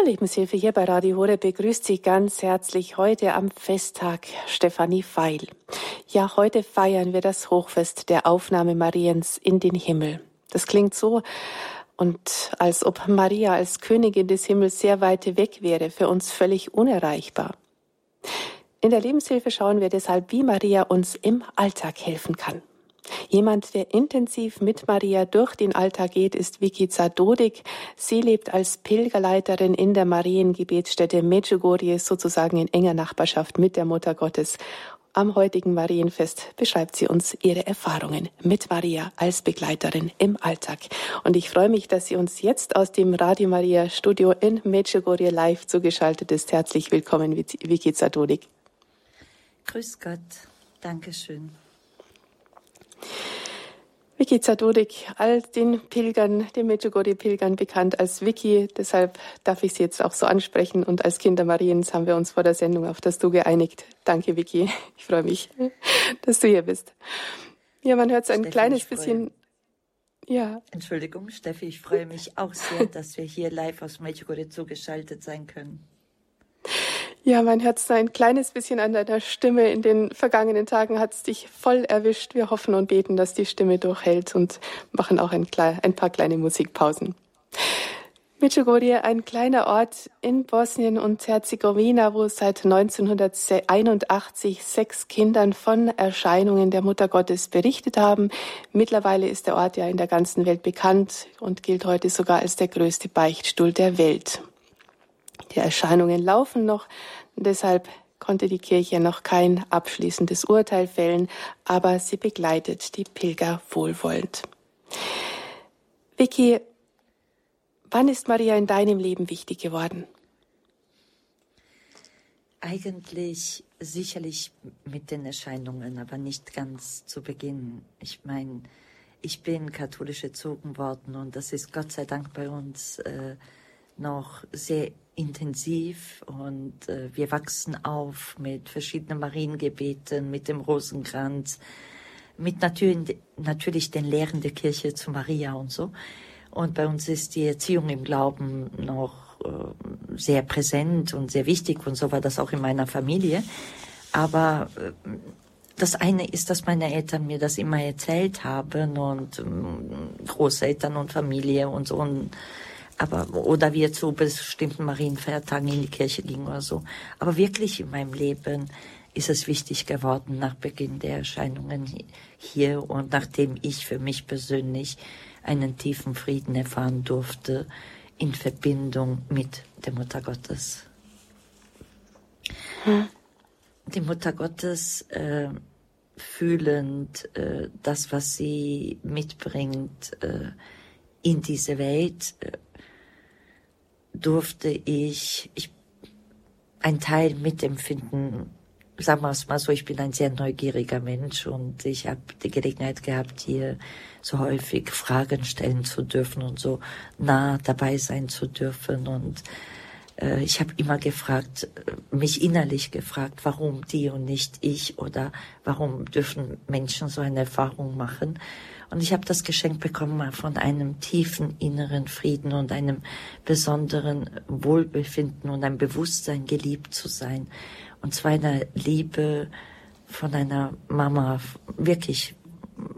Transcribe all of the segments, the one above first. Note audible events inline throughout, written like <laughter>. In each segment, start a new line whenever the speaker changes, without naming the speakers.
Zur Lebenshilfe hier bei Radio Horeb begrüßt Sie ganz herzlich heute am Festtag Stefanie Feil. Ja, heute feiern wir das Hochfest der Aufnahme Mariens in den Himmel. Das klingt so und als ob Maria als Königin des Himmels sehr weit weg wäre, für uns völlig unerreichbar. In der Lebenshilfe schauen wir deshalb, wie Maria uns im Alltag helfen kann. Jemand, der intensiv mit Maria durch den Alltag geht, ist Vicky Zadodik. Sie lebt als Pilgerleiterin in der Mariengebetsstätte Medjugorje, sozusagen in enger Nachbarschaft mit der Mutter Gottes. Am heutigen Marienfest beschreibt sie uns ihre Erfahrungen mit Maria als Begleiterin im Alltag. Und ich freue mich, dass sie uns jetzt aus dem Radio Maria Studio in Medjugorje live zugeschaltet ist. Herzlich willkommen, Vicky Zadodik.
Grüß Gott. Dankeschön.
Vicky Zadodik, all den Pilgern, den Medjugorje-Pilgern bekannt als Vicky. Deshalb darf ich Sie jetzt auch so ansprechen. Und als Kinder Mariens haben wir uns vor der Sendung auf das Du geeinigt. Danke, Vicky. <laughs> Ich freue mich, dass du hier bist. Ja, man hört so ein
Steffi,
kleines bisschen. Ja.
Entschuldigung, Steffi, ich freue mich auch sehr, dass wir hier live aus Medjugorje zugeschaltet sein können.
Ja, mein Herz ein kleines bisschen an deiner Stimme. In den vergangenen Tagen hat es dich voll erwischt. Wir hoffen und beten, dass die Stimme durchhält und machen auch ein, ein paar kleine Musikpausen. Medjugorje, ein kleiner Ort in Bosnien und Herzegowina, wo seit 1981 sechs Kindern von Erscheinungen der Mutter Gottes berichtet haben. Mittlerweile ist der Ort ja in der ganzen Welt bekannt und gilt heute sogar als der größte Beichtstuhl der Welt. Die Erscheinungen laufen noch, deshalb konnte die Kirche noch kein abschließendes Urteil fällen, aber sie begleitet die Pilger wohlwollend. Vicky, wann ist Maria in deinem Leben wichtig geworden?
Eigentlich sicherlich mit den Erscheinungen, aber nicht ganz zu Beginn. Ich meine, ich bin katholisch erzogen worden und das ist Gott sei Dank bei uns äh, noch sehr intensiv und äh, wir wachsen auf mit verschiedenen Mariengebeten, mit dem Rosenkranz, mit natürlich, natürlich den Lehren der Kirche zu Maria und so. Und bei uns ist die Erziehung im Glauben noch äh, sehr präsent und sehr wichtig und so war das auch in meiner Familie. Aber äh, das eine ist, dass meine Eltern mir das immer erzählt haben und äh, Großeltern und Familie und so. Und aber oder wir zu bestimmten Marienfeiertagen in die Kirche gingen oder so. Aber wirklich in meinem Leben ist es wichtig geworden nach Beginn der Erscheinungen hier und nachdem ich für mich persönlich einen tiefen Frieden erfahren durfte in Verbindung mit der Mutter Gottes. Hm. Die Mutter Gottes äh, fühlend äh, das, was sie mitbringt äh, in diese Welt, äh, durfte ich, ich ein Teil mitempfinden. Sagen wir es mal so, ich bin ein sehr neugieriger Mensch und ich habe die Gelegenheit gehabt, hier so häufig Fragen stellen zu dürfen und so nah dabei sein zu dürfen. Und äh, ich habe immer gefragt, mich innerlich gefragt, warum die und nicht ich oder warum dürfen Menschen so eine Erfahrung machen. Und ich habe das Geschenk bekommen von einem tiefen inneren Frieden und einem besonderen Wohlbefinden und einem Bewusstsein, geliebt zu sein. Und zwar einer Liebe von einer Mama, wirklich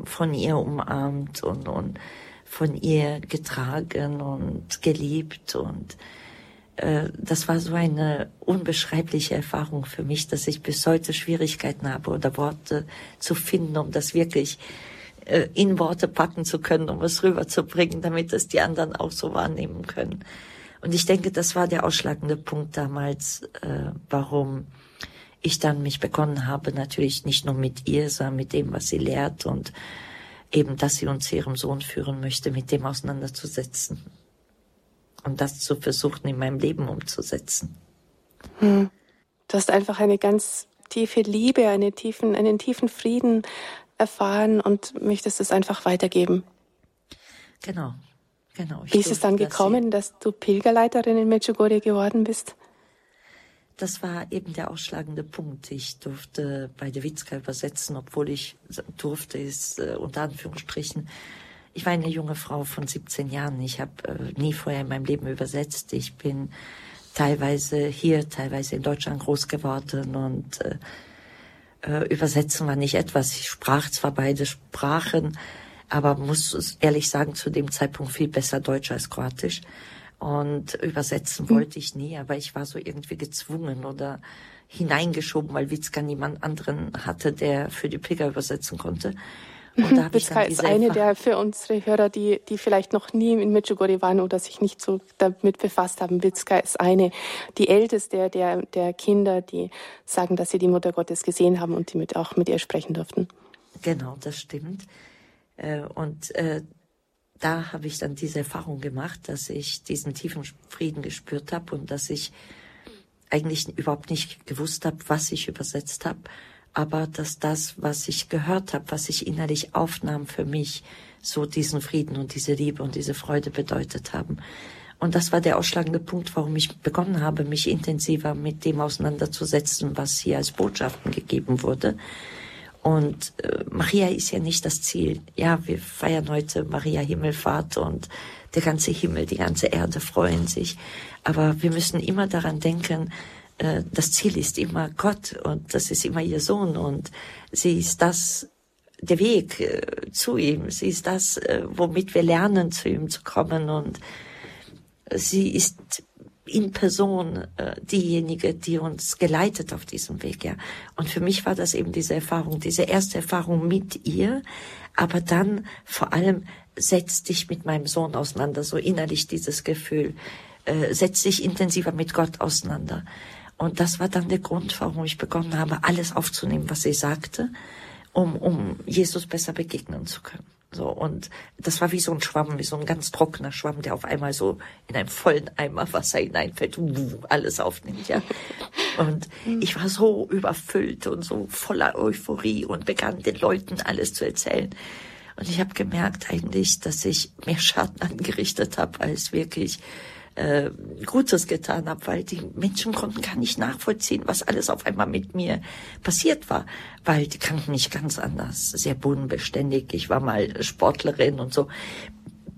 von ihr umarmt und, und von ihr getragen und geliebt und äh, das war so eine unbeschreibliche Erfahrung für mich, dass ich bis heute Schwierigkeiten habe oder Worte zu finden, um das wirklich äh, in Worte packen zu können, um es rüberzubringen, damit es die anderen auch so wahrnehmen können. Und ich denke, das war der ausschlagende Punkt damals, äh, warum ich dann mich begonnen habe, natürlich nicht nur mit ihr, sondern mit dem, was sie lehrt und eben, dass sie uns ihrem Sohn führen möchte, mit dem auseinanderzusetzen und das zu versuchen, in meinem Leben umzusetzen.
Hm. Du hast einfach eine ganz tiefe Liebe, eine tiefen, einen tiefen Frieden erfahren und möchtest es einfach weitergeben.
Genau, genau.
Wie ist es dann gekommen, dass du Pilgerleiterin in Medjugorje geworden bist?
Das war eben der ausschlagende Punkt. Ich durfte bei der Witzka übersetzen, obwohl ich durfte es äh, unter Anführungsstrichen. Ich war eine junge Frau von 17 Jahren. Ich habe äh, nie vorher in meinem Leben übersetzt. Ich bin teilweise hier, teilweise in Deutschland groß geworden und äh, äh, übersetzen war nicht etwas. Ich sprach zwar beide Sprachen, aber muss ehrlich sagen, zu dem Zeitpunkt viel besser Deutsch als Kroatisch. Und übersetzen hm. wollte ich nie, aber ich war so irgendwie gezwungen oder hineingeschoben, weil Witzka niemand anderen hatte, der für die Pilger übersetzen konnte.
Und da Witzka ist eine der für unsere Hörer, die, die vielleicht noch nie in Medjugorje waren oder sich nicht so damit befasst haben. Witzka ist eine, die älteste der, der Kinder, die sagen, dass sie die Mutter Gottes gesehen haben und die mit, auch mit ihr sprechen durften.
Genau, das stimmt. Äh, und äh, da habe ich dann diese Erfahrung gemacht, dass ich diesen tiefen Frieden gespürt habe und dass ich eigentlich überhaupt nicht gewusst habe, was ich übersetzt habe aber dass das, was ich gehört habe, was ich innerlich aufnahm für mich, so diesen Frieden und diese Liebe und diese Freude bedeutet haben. Und das war der ausschlagende Punkt, warum ich begonnen habe, mich intensiver mit dem auseinanderzusetzen, was hier als Botschaften gegeben wurde. Und äh, Maria ist ja nicht das Ziel. Ja, wir feiern heute Maria Himmelfahrt und der ganze Himmel, die ganze Erde freuen sich. Aber wir müssen immer daran denken, äh, das Ziel ist immer Gott und das ist immer ihr Sohn und sie ist das, der Weg äh, zu ihm. Sie ist das, äh, womit wir lernen, zu ihm zu kommen und sie ist in Person diejenige, die uns geleitet auf diesem Weg, ja. Und für mich war das eben diese Erfahrung, diese erste Erfahrung mit ihr, aber dann vor allem setz dich mit meinem Sohn auseinander, so innerlich dieses Gefühl, äh, setz dich intensiver mit Gott auseinander. Und das war dann der Grund, warum ich begonnen habe, alles aufzunehmen, was sie sagte, um, um Jesus besser begegnen zu können. So, und das war wie so ein Schwamm, wie so ein ganz trockener Schwamm, der auf einmal so in einem vollen Eimer Wasser hineinfällt und alles aufnimmt, ja. <laughs> Und ich war so überfüllt und so voller Euphorie und begann den Leuten alles zu erzählen. Und ich habe gemerkt eigentlich, dass ich mehr Schaden <laughs> angerichtet habe, als wirklich äh, Gutes getan habe, weil die Menschen konnten gar nicht nachvollziehen, was alles auf einmal mit mir passiert war, weil die kannten mich ganz anders, sehr bodenbeständig. Ich war mal Sportlerin und so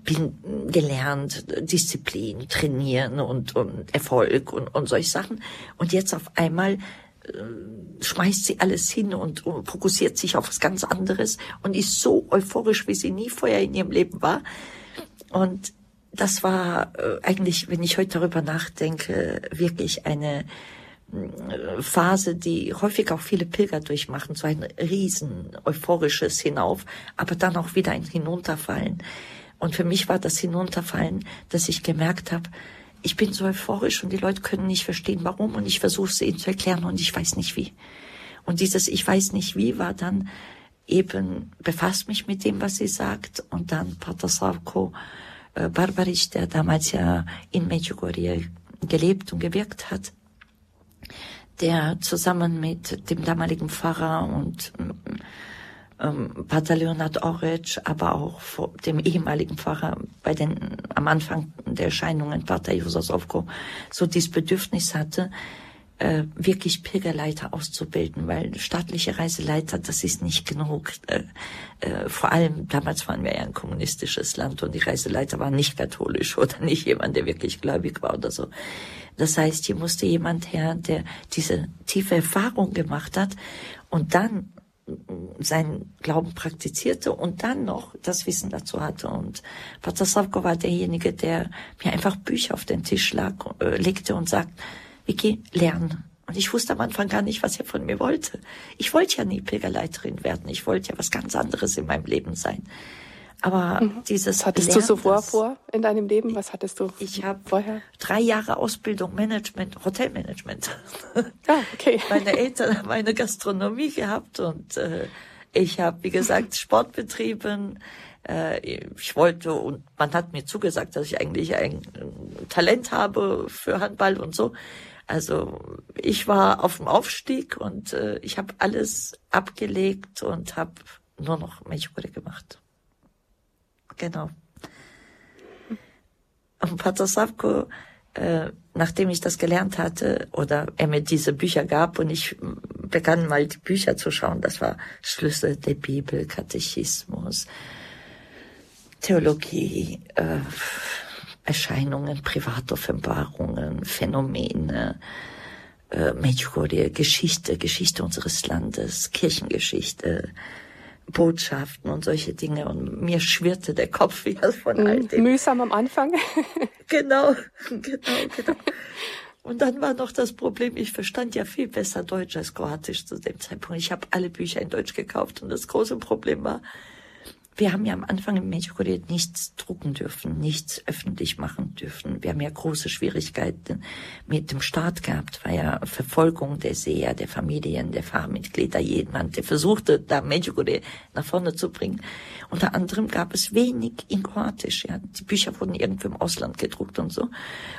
bin gelernt, Disziplin, trainieren und, und Erfolg und, und solche Sachen. Und jetzt auf einmal äh, schmeißt sie alles hin und, und fokussiert sich auf was ganz anderes und ist so euphorisch, wie sie nie vorher in ihrem Leben war. Und das war äh, eigentlich, wenn ich heute darüber nachdenke, wirklich eine äh, Phase, die häufig auch viele Pilger durchmachen, so ein riesen euphorisches Hinauf, aber dann auch wieder ein Hinunterfallen. Und für mich war das Hinunterfallen, dass ich gemerkt habe, ich bin so euphorisch und die Leute können nicht verstehen, warum und ich versuche es ihnen zu erklären und ich weiß nicht wie. Und dieses Ich weiß nicht wie war dann eben, befasst mich mit dem, was sie sagt und dann Pater Savko Barbaric, der damals ja in Medjugorje gelebt und gewirkt hat, der zusammen mit dem damaligen Pfarrer und ähm, Pater Leonard Oric, aber auch dem ehemaligen Pfarrer bei den am Anfang der Erscheinungen Pater Jososovko so dieses Bedürfnis hatte, äh, wirklich Pilgerleiter auszubilden, weil staatliche Reiseleiter, das ist nicht genug. Äh, äh, vor allem, damals waren wir ja ein kommunistisches Land und die Reiseleiter waren nicht katholisch oder nicht jemand, der wirklich gläubig war oder so. Das heißt, hier musste jemand her, der diese tiefe Erfahrung gemacht hat und dann seinen Glauben praktizierte und dann noch das Wissen dazu hatte. Und Pater Savko war derjenige, der mir einfach Bücher auf den Tisch lag, äh, legte und sagt, Vicky, lernen. Und ich wusste am Anfang gar nicht, was er von mir wollte. Ich wollte ja nie Pilgerleiterin werden. Ich wollte ja was ganz anderes in meinem Leben sein. Aber mhm. dieses
Was hattest Lernen, du so vor, vor in deinem Leben? Was hattest du
ich habe vorher? Drei Jahre Ausbildung, Management, Hotelmanagement.
Ah, okay. <laughs>
Meine Eltern haben eine Gastronomie gehabt und äh, ich habe, wie gesagt, <laughs> Sport betrieben. Äh, ich wollte und man hat mir zugesagt, dass ich eigentlich ein Talent habe für Handball und so. Also ich war auf dem Aufstieg und äh, ich habe alles abgelegt und habe nur noch Milchbrötchen gemacht. Genau. Und Pater Savko, äh, nachdem ich das gelernt hatte oder er mir diese Bücher gab und ich begann mal die Bücher zu schauen, das war Schlüssel der Bibel, Katechismus, Theologie, äh, Erscheinungen, Privatoffenbarungen, Phänomene, äh, Medjugorje, Geschichte, Geschichte unseres Landes, Kirchengeschichte, Botschaften und solche Dinge. Und mir schwirrte der Kopf wieder von all
dem. Mühsam am Anfang. <laughs>
genau, genau, genau. Und dann war noch das Problem, ich verstand ja viel besser Deutsch als Kroatisch zu dem Zeitpunkt. Ich habe alle Bücher in Deutsch gekauft und das große Problem war, wir haben ja am Anfang im Medjugorje nichts drucken dürfen, nichts öffentlich machen dürfen. Wir haben ja große Schwierigkeiten mit dem Staat gehabt, war ja Verfolgung der Seher, der Familien, der Fahrmitglieder, jemand, der versuchte, da Medjugorje nach vorne zu bringen. Unter anderem gab es wenig in Kroatisch. Ja. Die Bücher wurden irgendwo im Ausland gedruckt und so.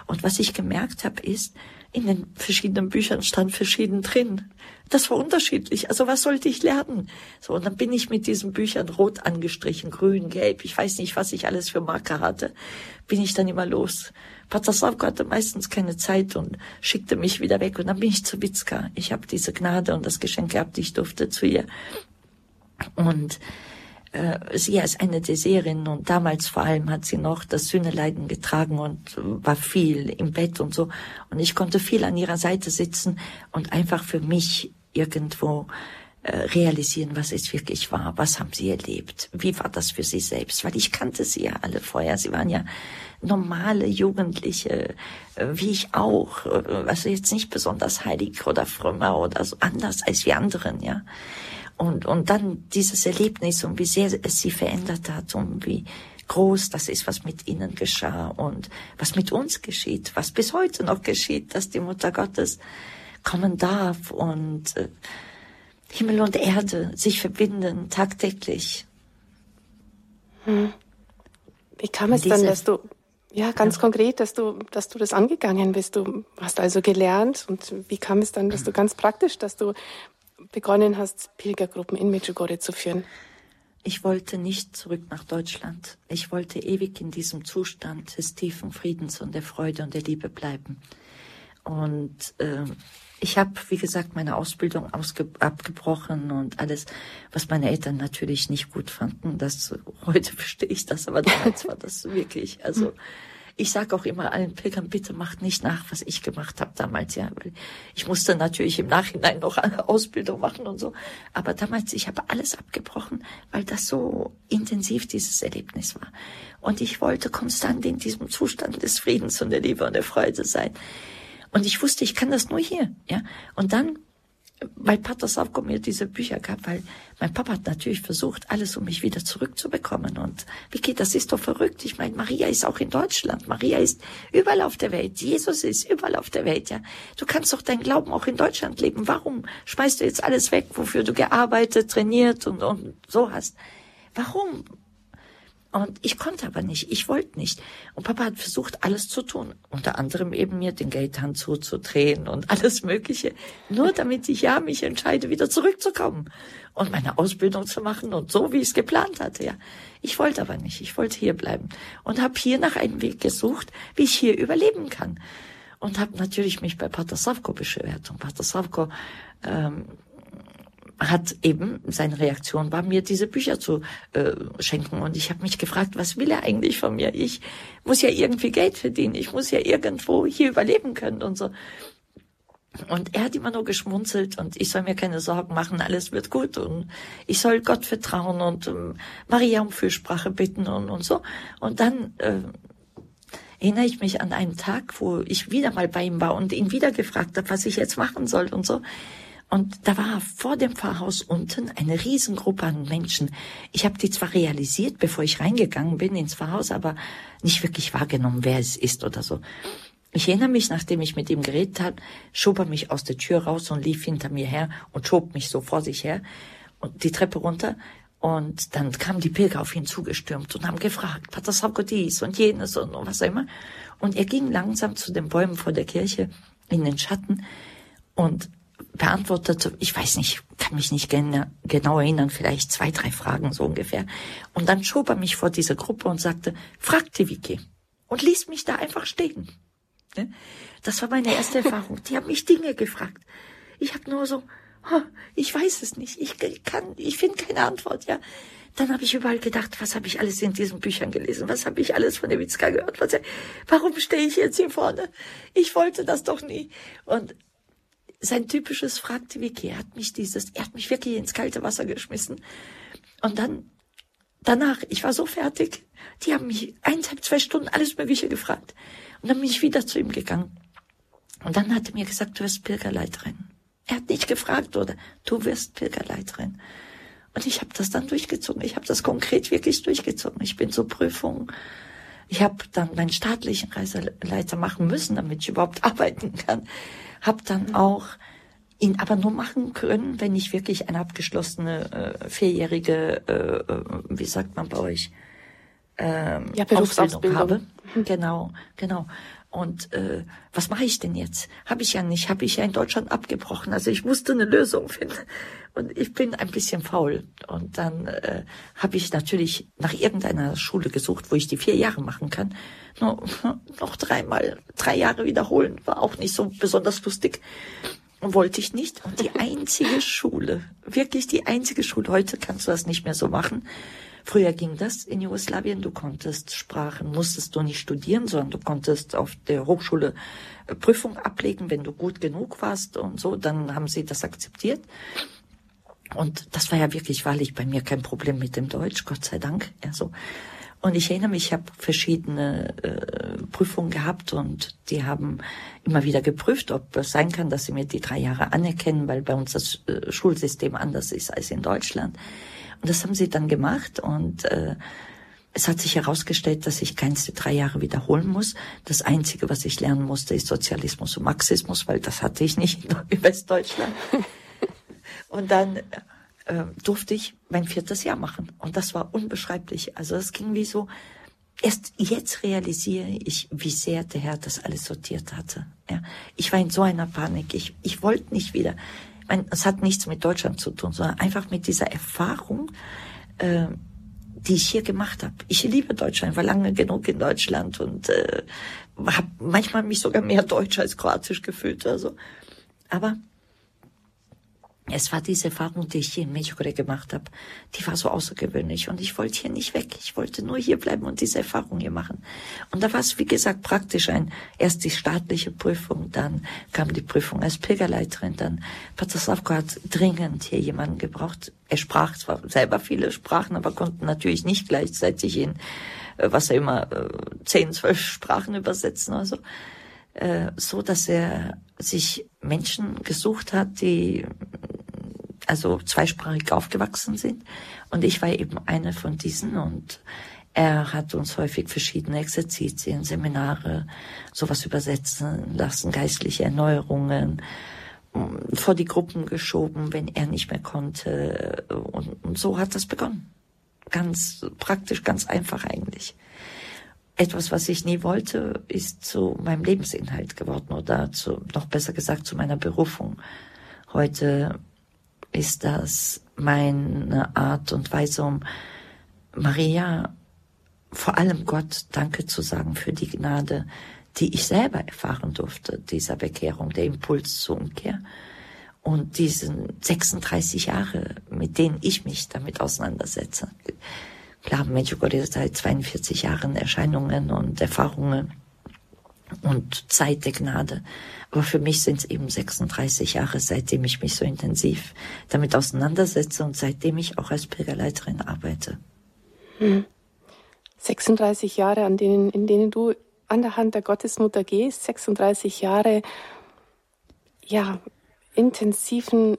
Und was ich gemerkt habe, ist, in den verschiedenen Büchern stand verschieden drin. Das war unterschiedlich. Also was sollte ich lernen? So, und dann bin ich mit diesen Büchern rot angestrichen, grün, gelb, ich weiß nicht, was ich alles für Marker hatte, bin ich dann immer los. Pater Slavko hatte meistens keine Zeit und schickte mich wieder weg. Und dann bin ich zu Witzka. Ich habe diese Gnade und das Geschenk gehabt, ich durfte zu ihr. Und sie als eine der Serinnen und damals vor allem hat sie noch das Sühneleiden getragen und war viel im Bett und so. Und ich konnte viel an ihrer Seite sitzen und einfach für mich irgendwo äh, realisieren, was es wirklich war. Was haben sie erlebt? Wie war das für sie selbst? Weil ich kannte sie ja alle vorher. Sie waren ja normale Jugendliche, äh, wie ich auch. Also jetzt nicht besonders heilig oder frömmer oder so anders als wir anderen, ja. Und, und dann dieses Erlebnis und wie sehr es sie verändert hat und wie groß das ist, was mit ihnen geschah und was mit uns geschieht, was bis heute noch geschieht, dass die Mutter Gottes kommen darf und äh, Himmel und Erde sich verbinden tagtäglich.
Hm. Wie kam es dann, dass du ja, ganz ja. konkret, dass du, dass du das angegangen bist. Du hast also gelernt und wie kam es dann, dass du ganz praktisch, dass du begonnen hast, Pilgergruppen in Medjugorje zu führen?
Ich wollte nicht zurück nach Deutschland. Ich wollte ewig in diesem Zustand des tiefen Friedens und der Freude und der Liebe bleiben. Und äh, ich habe, wie gesagt, meine Ausbildung abgebrochen und alles, was meine Eltern natürlich nicht gut fanden. Das heute <laughs> verstehe ich das, aber damals war das wirklich, also ich sage auch immer allen Pilgern, bitte macht nicht nach, was ich gemacht habe damals, ja. Weil ich musste natürlich im Nachhinein noch eine Ausbildung machen und so. Aber damals, ich habe alles abgebrochen, weil das so intensiv dieses Erlebnis war. Und ich wollte konstant in diesem Zustand des Friedens und der Liebe und der Freude sein. Und ich wusste, ich kann das nur hier, ja. Und dann weil Pater Savko mir diese Bücher gab, weil mein Papa hat natürlich versucht, alles um mich wieder zurückzubekommen. Und geht das? Ist doch verrückt. Ich meine, Maria ist auch in Deutschland. Maria ist überall auf der Welt. Jesus ist überall auf der Welt, ja. Du kannst doch deinen Glauben auch in Deutschland leben. Warum schmeißt du jetzt alles weg, wofür du gearbeitet, trainiert und, und so hast? Warum? Und ich konnte aber nicht, ich wollte nicht. Und Papa hat versucht, alles zu tun. Unter anderem eben mir den Geldhahn zuzudrehen und <laughs> alles Mögliche. Nur damit ich ja mich entscheide, wieder zurückzukommen und meine Ausbildung zu machen und so, wie ich es geplant hatte. Ja, Ich wollte aber nicht, ich wollte hier bleiben und habe hier nach einem Weg gesucht, wie ich hier überleben kann. Und habe natürlich mich bei Pater Savko beschwert. Und Pater Savko ähm, hat eben, seine Reaktion war mir, diese Bücher zu äh, schenken. Und ich habe mich gefragt, was will er eigentlich von mir? Ich muss ja irgendwie Geld verdienen. Ich muss ja irgendwo hier überleben können und so. Und er hat immer nur geschmunzelt und ich soll mir keine Sorgen machen, alles wird gut und ich soll Gott vertrauen und ähm, Maria um Fürsprache bitten und, und so. Und dann äh, erinnere ich mich an einen Tag, wo ich wieder mal bei ihm war und ihn wieder gefragt habe, was ich jetzt machen soll und so. Und da war vor dem Pfarrhaus unten eine Riesengruppe an Menschen. Ich habe die zwar realisiert, bevor ich reingegangen bin ins Pfarrhaus, aber nicht wirklich wahrgenommen, wer es ist oder so. Ich erinnere mich, nachdem ich mit ihm geredet habe, schob er mich aus der Tür raus und lief hinter mir her und schob mich so vor sich her und die Treppe runter. Und dann kamen die Pilger auf ihn zugestürmt und haben gefragt, Pater Sauko dies und jenes und, und was auch immer. Und er ging langsam zu den Bäumen vor der Kirche in den Schatten und beantwortete, ich weiß nicht, kann mich nicht gen genau erinnern, vielleicht zwei, drei Fragen so ungefähr. Und dann schob er mich vor diese Gruppe und sagte, frag die Vicky. Und ließ mich da einfach stehen. Ne? Das war meine erste Erfahrung. Die haben mich Dinge gefragt. Ich habe nur so, Ich weiß es nicht. Ich kann, ich finde keine Antwort, ja. Dann habe ich überall gedacht, was habe ich alles in diesen Büchern gelesen? Was habe ich alles von Witzka gehört? Was, warum stehe ich jetzt hier vorne? Ich wollte das doch nie. Und sein typisches fragte Vicky, er hat mich dieses, er hat mich wirklich ins kalte Wasser geschmissen. Und dann, danach, ich war so fertig, die haben mich eineinhalb, zwei Stunden alles Mögliche gefragt. Und dann bin ich wieder zu ihm gegangen. Und dann hat er mir gesagt, du wirst Pilgerleiterin. Er hat nicht gefragt, oder du wirst Pilgerleiterin. Und ich habe das dann durchgezogen. Ich habe das konkret wirklich durchgezogen. Ich bin zur Prüfung. Ich habe dann meinen staatlichen Reiseleiter machen müssen, damit ich überhaupt <laughs> arbeiten kann. Habe dann auch ihn aber nur machen können, wenn ich wirklich eine abgeschlossene äh, vierjährige, äh, äh wie sagt man bei euch, ähm, ja, Ausbildung habe. Genau, genau. Und äh, was mache ich denn jetzt? Habe ich ja nicht, habe ich ja in Deutschland abgebrochen. Also ich musste eine Lösung finden. Und ich bin ein bisschen faul. Und dann äh, habe ich natürlich nach irgendeiner Schule gesucht, wo ich die vier Jahre machen kann. No, <laughs> noch dreimal, drei Jahre wiederholen, war auch nicht so besonders lustig. Wollte ich nicht. Und die einzige Schule, wirklich die einzige Schule, heute kannst du das nicht mehr so machen, Früher ging das in Jugoslawien. Du konntest Sprachen, musstest du nicht studieren, sondern du konntest auf der Hochschule äh, Prüfung ablegen, wenn du gut genug warst und so. Dann haben sie das akzeptiert. Und das war ja wirklich wahrlich bei mir kein Problem mit dem Deutsch, Gott sei Dank. Ja, so. Und ich erinnere mich, ich habe verschiedene äh, Prüfungen gehabt und die haben immer wieder geprüft, ob es sein kann, dass sie mir die drei Jahre anerkennen, weil bei uns das äh, Schulsystem anders ist als in Deutschland. Und das haben sie dann gemacht und äh, es hat sich herausgestellt, dass ich keins der drei Jahre wiederholen muss. Das Einzige, was ich lernen musste, ist Sozialismus und Marxismus, weil das hatte ich nicht <laughs> in Westdeutschland. Und dann äh, durfte ich mein viertes Jahr machen. Und das war unbeschreiblich. Also es ging wie so, erst jetzt realisiere ich, wie sehr der Herr das alles sortiert hatte. Ja, ich war in so einer Panik. Ich, ich wollte nicht wieder mein, es hat nichts mit Deutschland zu tun, sondern einfach mit dieser Erfahrung, äh, die ich hier gemacht habe. Ich liebe Deutschland, war lange genug in Deutschland und äh, habe manchmal mich sogar mehr <laughs> Deutsch als Kroatisch gefühlt. Also, aber es war diese Erfahrung, die ich hier in Mexiko gemacht habe, die war so außergewöhnlich und ich wollte hier nicht weg. Ich wollte nur hier bleiben und diese Erfahrung hier machen. Und da war es, wie gesagt, praktisch ein, erst die staatliche Prüfung, dann kam die Prüfung als Pilgerleiterin, dann Pater Slavko hat dringend hier jemanden gebraucht. Er sprach zwar selber viele Sprachen, aber konnte natürlich nicht gleichzeitig in, äh, was er immer, äh, zehn, zwölf Sprachen übersetzen oder so äh, so, dass er sich Menschen gesucht hat, die also zweisprachig aufgewachsen sind. Und ich war eben eine von diesen und er hat uns häufig verschiedene Exerzitien, Seminare, sowas übersetzen lassen, geistliche Erneuerungen mm, vor die Gruppen geschoben, wenn er nicht mehr konnte. Und, und so hat das begonnen. Ganz praktisch, ganz einfach eigentlich. Etwas, was ich nie wollte, ist zu meinem Lebensinhalt geworden oder zu, noch besser gesagt, zu meiner Berufung. Heute ist das meine Art und Weise, um Maria, vor allem Gott, Danke zu sagen für die Gnade, die ich selber erfahren durfte, dieser Bekehrung, der Impuls zur Umkehr. Und diesen 36 Jahre, mit denen ich mich damit auseinandersetze. Klar, Medjugorje ist seit 42 Jahren Erscheinungen und Erfahrungen und Zeit der Gnade. Aber für mich sind es eben 36 Jahre, seitdem ich mich so intensiv damit auseinandersetze und seitdem ich auch als Pilgerleiterin arbeite.
Hm. 36 Jahre, an denen, in denen du an der Hand der Gottesmutter gehst, 36 Jahre, ja, intensiven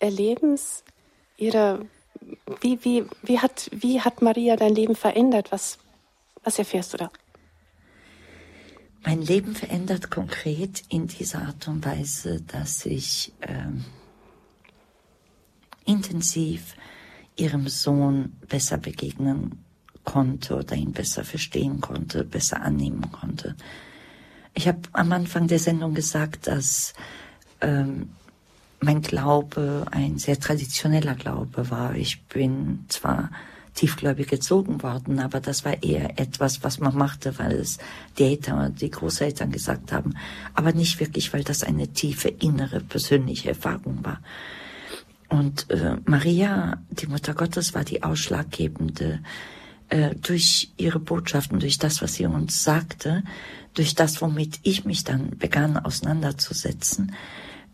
Erlebens ihrer, wie, wie, wie hat, wie hat Maria dein Leben verändert? Was, was erfährst du da?
mein Leben verändert konkret in dieser Art und Weise, dass ich ähm, intensiv ihrem Sohn besser begegnen konnte oder ihn besser verstehen konnte, besser annehmen konnte. Ich habe am Anfang der Sendung gesagt, dass ähm, mein Glaube ein sehr traditioneller Glaube war. Ich bin zwar tiefgläubig gezogen worden, aber das war eher etwas, was man machte, weil es die Eltern, die Großeltern gesagt haben, aber nicht wirklich, weil das eine tiefe innere persönliche Erfahrung war. Und äh, Maria, die Mutter Gottes, war die ausschlaggebende äh, durch ihre Botschaften, durch das, was sie uns sagte, durch das, womit ich mich dann begann auseinanderzusetzen,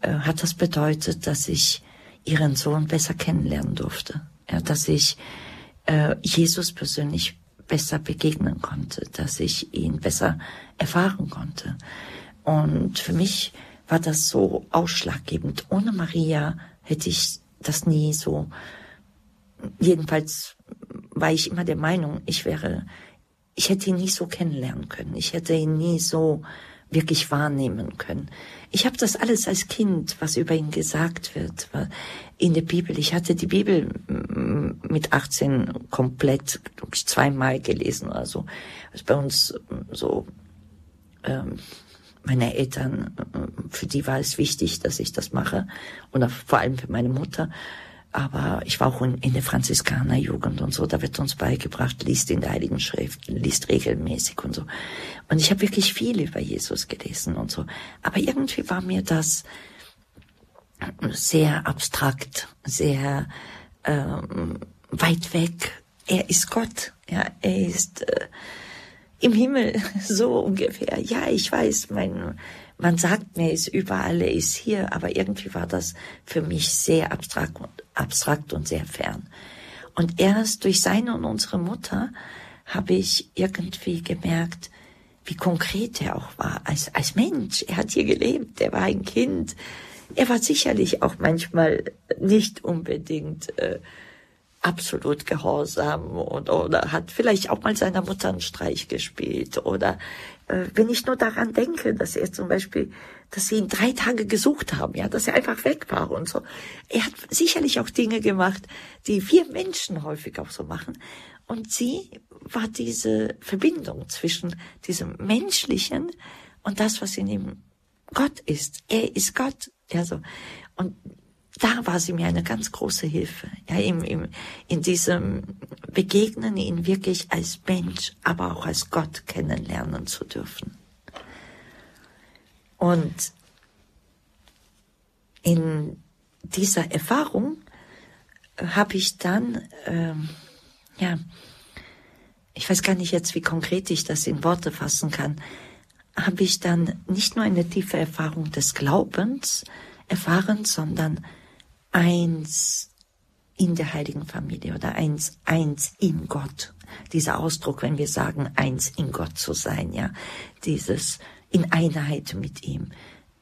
äh, hat das bedeutet, dass ich ihren Sohn besser kennenlernen durfte. Ja, dass ich äh, Jesus persönlich besser begegnen konnte, dass ich ihn besser erfahren konnte. Und für mich war das so ausschlaggebend. Ohne Maria hätte ich das nie so, jedenfalls war ich immer der Meinung, ich wäre, ich hätte ihn nie so kennenlernen können. Ich hätte ihn nie so wirklich wahrnehmen können. Ich habe das alles als Kind, was über ihn gesagt wird, in der Bibel. Ich hatte die Bibel mm, mit 18 komplett ich, zweimal gelesen oder so. Also bei uns mm, so ähm, meine Eltern, äh, für die war es wichtig, dass ich das mache und vor allem für meine Mutter. Aber ich war auch in, in der Franziskanerjugend und so, da wird uns beigebracht, liest in der Heiligen Schrift, liest regelmäßig und so. Und ich habe wirklich viel über Jesus gelesen und so. Aber irgendwie war mir das sehr abstrakt, sehr ähm, weit weg. Er ist Gott, ja, er ist äh, im Himmel <laughs> so ungefähr. Ja, ich weiß, mein man sagt mir, ist überall, er ist hier, aber irgendwie war das für mich sehr abstrakt und, abstrakt und sehr fern. Und erst durch seine und unsere Mutter habe ich irgendwie gemerkt, wie konkret er auch war als, als Mensch. Er hat hier gelebt, er war ein Kind. Er war sicherlich auch manchmal nicht unbedingt äh, absolut gehorsam und, oder hat vielleicht auch mal seiner Mutter einen Streich gespielt oder äh, wenn ich nur daran denke, dass er zum Beispiel, dass sie ihn drei Tage gesucht haben, ja, dass er einfach weg war und so. Er hat sicherlich auch Dinge gemacht, die wir Menschen häufig auch so machen. Und sie war diese Verbindung zwischen diesem Menschlichen und das, was in ihm Gott ist. Er ist Gott. Ja, so. Und da war sie mir eine ganz große Hilfe. Ja, im, im, in diesem Begegnen, ihn wirklich als Mensch, aber auch als Gott kennenlernen zu dürfen. Und in dieser Erfahrung habe ich dann, ähm, ja, ich weiß gar nicht jetzt, wie konkret ich das in Worte fassen kann, habe ich dann nicht nur eine tiefe Erfahrung des Glaubens erfahren, sondern eins in der heiligen Familie oder eins, eins in Gott. Dieser Ausdruck, wenn wir sagen, eins in Gott zu sein, ja, dieses in Einheit mit ihm,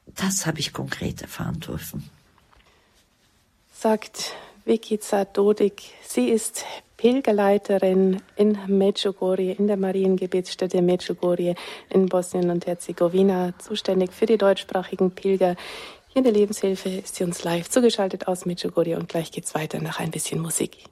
das habe ich konkret erfahren dürfen.
Sagt Vicky Zadodik, sie ist Pilgerleiterin in Medjugorje, in der Mariengebetsstätte Medjugorje in Bosnien und Herzegowina, zuständig für die deutschsprachigen Pilger hier in der Lebenshilfe ist sie uns live zugeschaltet aus Medjugorje und gleich geht's weiter nach ein bisschen Musik.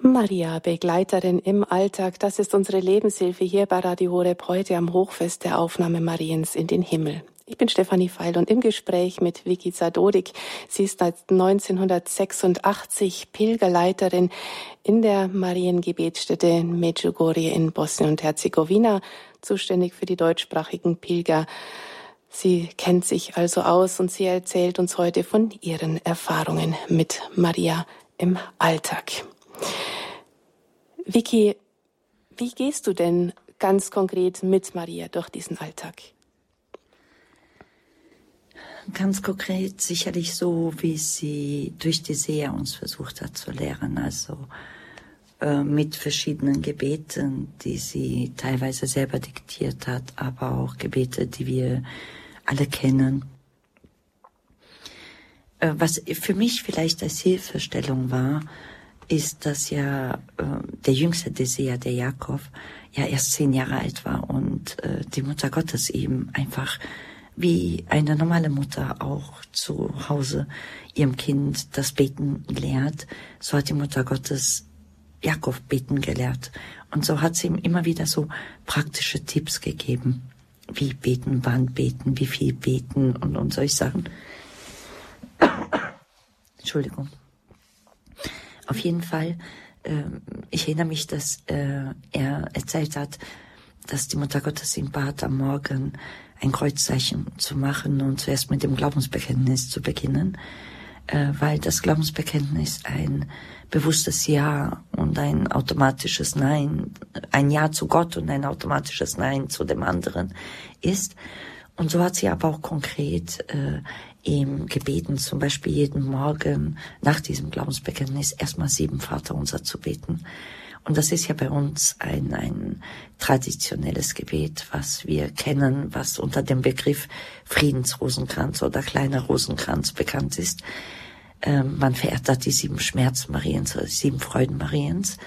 Maria, Begleiterin im Alltag, das ist unsere Lebenshilfe hier bei Radio Horeb heute am Hochfest der Aufnahme Mariens in den Himmel. Ich bin Stefanie Feil und im Gespräch mit Vicky Zadodik. Sie ist seit 1986 Pilgerleiterin in der Mariengebetsstätte Medjugorje in Bosnien und Herzegowina, zuständig für die deutschsprachigen Pilger. Sie kennt sich also aus und sie erzählt uns heute von ihren Erfahrungen mit Maria im Alltag. Vicky, wie gehst du denn ganz konkret mit Maria durch diesen Alltag?
Ganz konkret sicherlich so, wie sie durch die Seher uns versucht hat zu lehren. Also äh, mit verschiedenen Gebeten, die sie teilweise selber diktiert hat, aber auch Gebete, die wir alle kennen. Äh, was für mich vielleicht als Hilfestellung war, ist, dass ja äh, der jüngste Desea, der Jakob, ja erst zehn Jahre alt war und die Mutter Gottes ihm einfach wie eine normale Mutter auch zu Hause ihrem Kind das Beten lehrt, so hat die Mutter Gottes Jakob beten gelehrt. Und so hat sie ihm immer wieder so praktische Tipps gegeben. Wie beten, wann beten, wie viel beten und, und solche Sachen. <coughs> Entschuldigung. Auf jeden Fall, äh, ich erinnere mich, dass äh, er erzählt hat, dass die Mutter Gottes ihn bat, am Morgen ein Kreuzzeichen zu machen und zuerst mit dem Glaubensbekenntnis zu beginnen, äh, weil das Glaubensbekenntnis ein bewusstes Ja und ein automatisches Nein, ein Ja zu Gott und ein automatisches Nein zu dem anderen ist. Und so hat sie aber auch konkret äh, ihm gebeten, zum Beispiel jeden Morgen nach diesem Glaubensbekenntnis erstmal sieben Vater unser zu beten. Und das ist ja bei uns ein, ein traditionelles Gebet, was wir kennen, was unter dem Begriff Friedensrosenkranz oder kleiner Rosenkranz bekannt ist. Ähm, man verehrt da die sieben Schmerzen Mariens, oder sieben Freuden Mariens.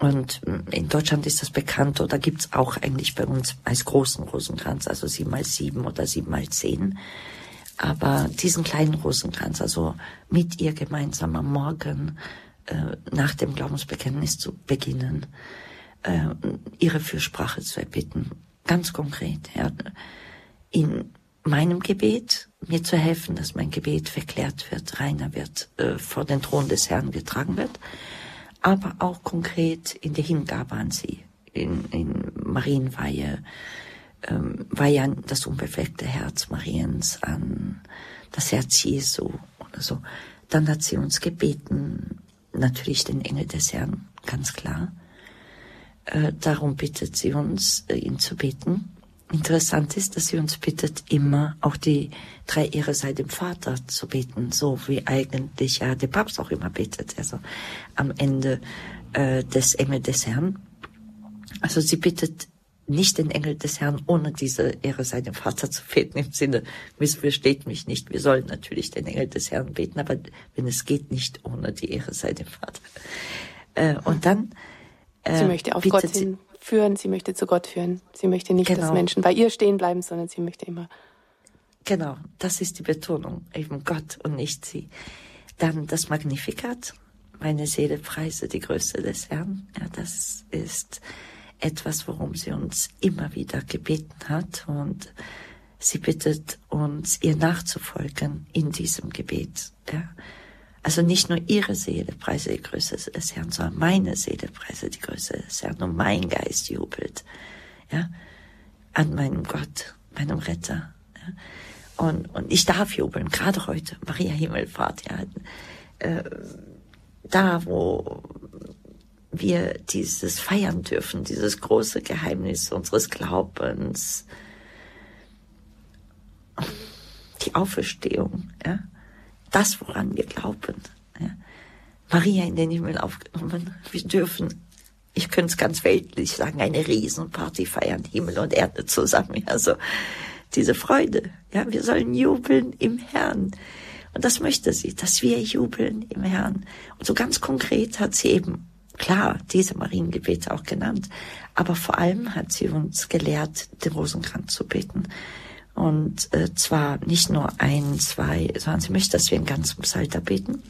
Und in Deutschland ist das bekannt oder gibt's auch eigentlich bei uns als großen Rosenkranz, also sieben mal sieben oder sieben mal zehn. Aber diesen kleinen Rosenkranz, also mit ihr gemeinsam am Morgen äh, nach dem Glaubensbekenntnis zu beginnen, äh, ihre Fürsprache zu erbitten. Ganz konkret, ja, in meinem Gebet mir zu helfen, dass mein Gebet verklärt wird, reiner wird, äh, vor den Thron des Herrn getragen wird, aber auch konkret in der Hingabe an sie, in, in Marienweihe, ähm, Weihe an das unbefleckte Herz Mariens, an das Herz Jesu oder so. Dann hat sie uns gebeten, natürlich den Engel des Herrn, ganz klar. Äh, darum bittet sie uns, äh, ihn zu beten. Interessant ist, dass sie uns bittet, immer auch die drei Ehre sei dem Vater zu beten, so wie eigentlich ja der Papst auch immer betet, also am Ende äh, des Engel des Herrn. Also sie bittet nicht den Engel des Herrn ohne diese Ehre sei dem Vater zu beten, im Sinne, missversteht mich nicht, wir sollen natürlich den Engel des Herrn beten, aber wenn es geht, nicht ohne die Ehre sei dem Vater. Äh, und dann
äh, Sie möchte auf Gott hinführen, sie möchte zu Gott führen. Sie möchte nicht, genau. dass Menschen bei ihr stehen bleiben, sondern sie möchte immer.
Genau, das ist die Betonung, eben Gott und nicht sie. Dann das Magnificat, meine Seele preise die Größe des Herrn. Ja, das ist etwas, worum sie uns immer wieder gebeten hat und sie bittet uns, ihr nachzufolgen in diesem Gebet. Ja. Also nicht nur ihre Seele preise die Größe des Herrn, sondern meine Seele preise die Größe des Herrn und mein Geist jubelt ja, an meinem Gott, meinem Retter. Ja. Und, und ich darf jubeln, gerade heute, Maria Himmelfahrt, ja, äh, da wo wir dieses feiern dürfen, dieses große Geheimnis unseres Glaubens, die Auferstehung, ja, das, woran wir glauben. Ja. Maria in den Himmel aufgenommen. Wir dürfen, ich könnte es ganz weltlich sagen, eine Riesenparty feiern, Himmel und Erde zusammen. Also diese Freude, ja, wir sollen jubeln im Herrn. Und das möchte sie, dass wir jubeln im Herrn. Und so ganz konkret hat sie eben klar diese Mariengebete auch genannt, aber vor allem hat sie uns gelehrt, den Rosenkranz zu beten. Und äh, zwar nicht nur ein, zwei, sondern sie möchte, dass wir den ganzen Psalter beten.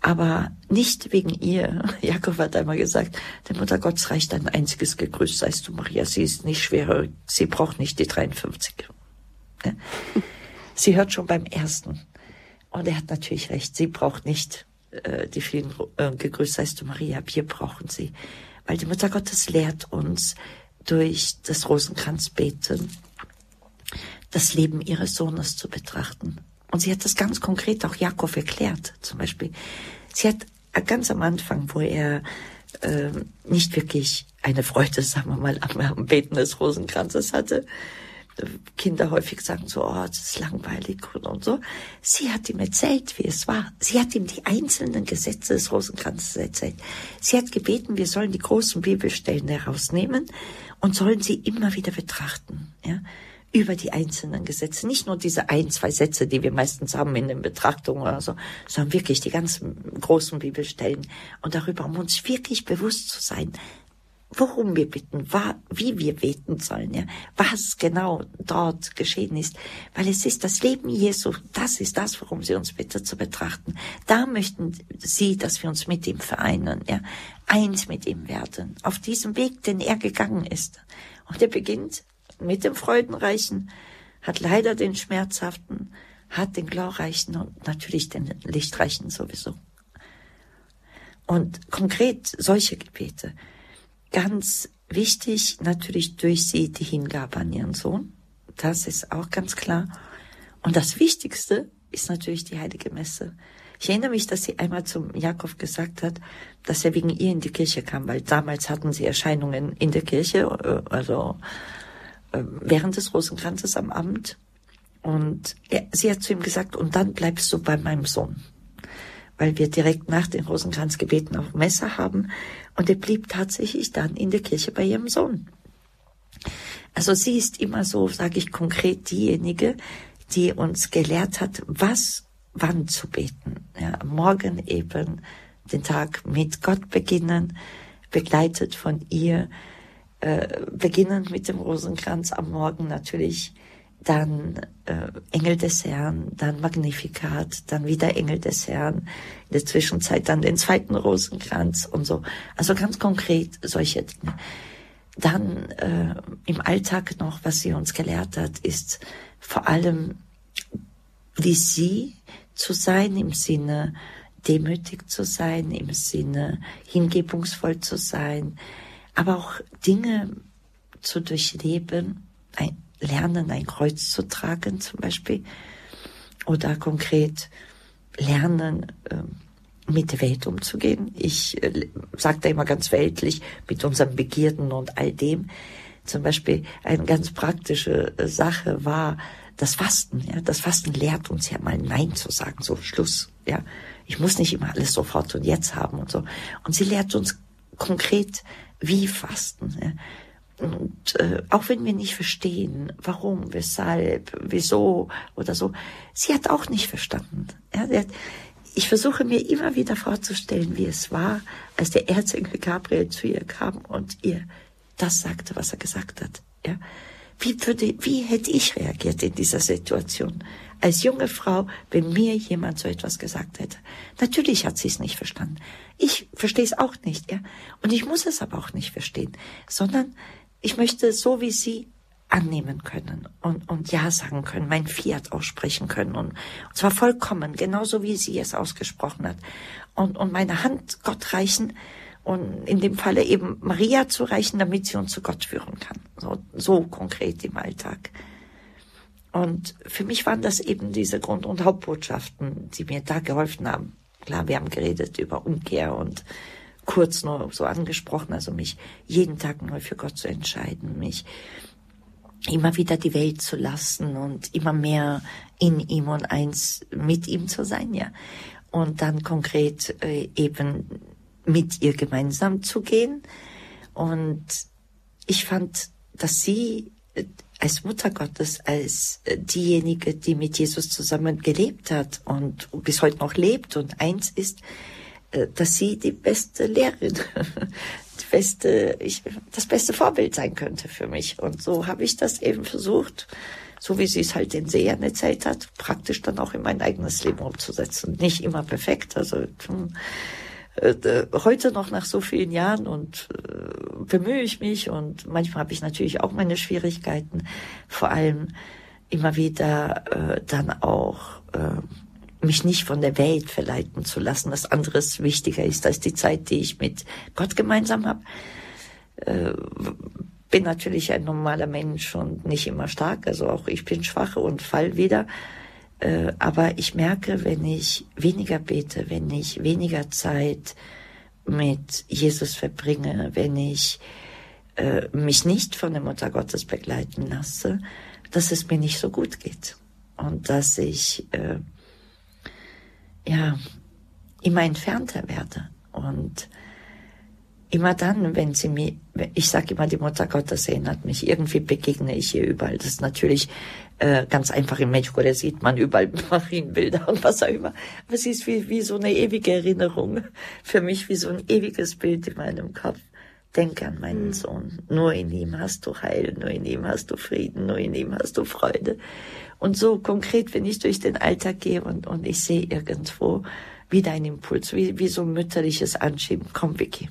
Aber nicht wegen ihr. <laughs> Jakob hat einmal gesagt, der Mutter Gottes reicht ein einziges Gegrüß, seist du Maria. Sie ist nicht schwerer, sie braucht nicht die 53. Ja? <laughs> Sie hört schon beim ersten. Und er hat natürlich recht, sie braucht nicht äh, die vielen äh, gegrüßt seist du Maria, wir brauchen sie. Weil die Mutter Gottes lehrt uns durch das Rosenkranzbeten das Leben ihres Sohnes zu betrachten. Und sie hat das ganz konkret auch Jakob erklärt, zum Beispiel. Sie hat ganz am Anfang, wo er äh, nicht wirklich eine Freude, <laughs> sagen wir mal, am, am Beten des Rosenkranzes hatte, Kinder häufig sagen so, oh, das ist langweilig und, so. Sie hat ihm erzählt, wie es war. Sie hat ihm die einzelnen Gesetze des Rosenkranzes erzählt. Sie hat gebeten, wir sollen die großen Bibelstellen herausnehmen und sollen sie immer wieder betrachten, ja, über die einzelnen Gesetze. Nicht nur diese ein, zwei Sätze, die wir meistens haben in den Betrachtungen oder so, sondern wirklich die ganzen großen Bibelstellen und darüber, um uns wirklich bewusst zu sein, worum wir bitten, wie wir beten sollen, ja, was genau dort geschehen ist, weil es ist das Leben Jesu, das ist das, worum sie uns bittet zu betrachten. Da möchten sie, dass wir uns mit ihm vereinen, ja, eins mit ihm werden, auf diesem Weg, den er gegangen ist. Und er beginnt mit dem Freudenreichen, hat leider den Schmerzhaften, hat den Glorreichen und natürlich den Lichtreichen sowieso. Und konkret solche Gebete, ganz wichtig natürlich durch sie die Hingabe an ihren Sohn. Das ist auch ganz klar. Und das Wichtigste ist natürlich die heilige Messe. Ich erinnere mich, dass sie einmal zum Jakob gesagt hat, dass er wegen ihr in die Kirche kam, weil damals hatten sie Erscheinungen in der Kirche, äh, also äh, während des Rosenkranzes am Abend. Und er, sie hat zu ihm gesagt, und dann bleibst du bei meinem Sohn. Weil wir direkt nach den Rosenkranzgebeten auf Messe haben. Und er blieb tatsächlich dann in der Kirche bei ihrem Sohn. Also sie ist immer so, sage ich konkret, diejenige, die uns gelehrt hat, was wann zu beten. Ja, morgen eben den Tag mit Gott beginnen, begleitet von ihr, äh, beginnend mit dem Rosenkranz am Morgen natürlich, dann äh, Engel des Herrn, dann Magnifikat, dann wieder Engel des Herrn, in der Zwischenzeit dann den zweiten Rosenkranz und so. Also ganz konkret solche Dinge. Dann äh, im Alltag noch, was sie uns gelehrt hat, ist vor allem, wie sie zu sein, im Sinne demütig zu sein, im Sinne hingebungsvoll zu sein, aber auch Dinge zu durchleben, ein, lernen, ein Kreuz zu tragen zum Beispiel, oder konkret lernen, äh, mit der Welt umzugehen. Ich äh, sage da immer ganz weltlich, mit unseren Begierden und all dem. Zum Beispiel eine ganz praktische Sache war, das Fasten, ja, das Fasten lehrt uns ja mal Nein zu sagen, so Schluss, ja. Ich muss nicht immer alles sofort und jetzt haben und so. Und sie lehrt uns konkret, wie Fasten. Ja. Und äh, auch wenn wir nicht verstehen, warum, weshalb, wieso oder so, sie hat auch nicht verstanden. Ja, hat, ich versuche mir immer wieder vorzustellen, wie es war, als der Erzengel Gabriel zu ihr kam und ihr das sagte, was er gesagt hat. Ja. Wie, würde, wie hätte ich reagiert in dieser Situation? Als junge Frau, wenn mir jemand so etwas gesagt hätte. Natürlich hat sie es nicht verstanden. Ich verstehe es auch nicht, ja. Und ich muss es aber auch nicht verstehen, sondern ich möchte so wie sie annehmen können und, und Ja sagen können, mein Fiat aussprechen können und, und zwar vollkommen, genauso wie sie es ausgesprochen hat und, und meine Hand Gott reichen und in dem Falle eben Maria zu reichen, damit sie uns zu Gott führen kann. So, so konkret im Alltag. Und für mich waren das eben diese Grund- und Hauptbotschaften, die mir da geholfen haben. Klar, wir haben geredet über Umkehr und kurz nur so angesprochen, also mich jeden Tag neu für Gott zu entscheiden, mich immer wieder die Welt zu lassen und immer mehr in ihm und eins mit ihm zu sein, ja. Und dann konkret äh, eben mit ihr gemeinsam zu gehen. Und ich fand, dass sie äh, als Mutter Gottes, als äh, diejenige, die mit Jesus zusammen gelebt hat und bis heute noch lebt und eins ist, dass sie die beste Lehrerin, <laughs> die beste, ich, das beste Vorbild sein könnte für mich. Und so habe ich das eben versucht, so wie sie es halt den Sehern erzählt hat, praktisch dann auch in mein eigenes Leben umzusetzen. Nicht immer perfekt, also hm, äh, heute noch nach so vielen Jahren und äh, bemühe ich mich und manchmal habe ich natürlich auch meine Schwierigkeiten, vor allem immer wieder äh, dann auch äh, mich nicht von der Welt verleiten zu lassen, dass anderes wichtiger ist als die Zeit, die ich mit Gott gemeinsam habe. Äh, bin natürlich ein normaler Mensch und nicht immer stark, also auch ich bin schwach und fall wieder. Äh, aber ich merke, wenn ich weniger bete, wenn ich weniger Zeit mit Jesus verbringe, wenn ich äh, mich nicht von der Mutter Gottes begleiten lasse, dass es mir nicht so gut geht und dass ich äh, ja immer entfernter werde und immer dann, wenn sie mir, ich sage immer, die Mutter Gottes erinnert mich, irgendwie begegne ich ihr überall. Das ist natürlich äh, ganz einfach in Mexiko, da sieht man überall <laughs> Marienbilder und was auch immer. Aber sie ist wie, wie so eine ewige Erinnerung für mich, wie so ein ewiges Bild in meinem Kopf. Denke an meinen mhm. Sohn. Nur in ihm hast du Heil, nur in ihm hast du Frieden, nur in ihm hast du Freude. Und so konkret, wenn ich durch den Alltag gehe und, und ich sehe irgendwo wieder einen Impuls, wie, wie so ein mütterliches Anschieben. Komm, Vicky,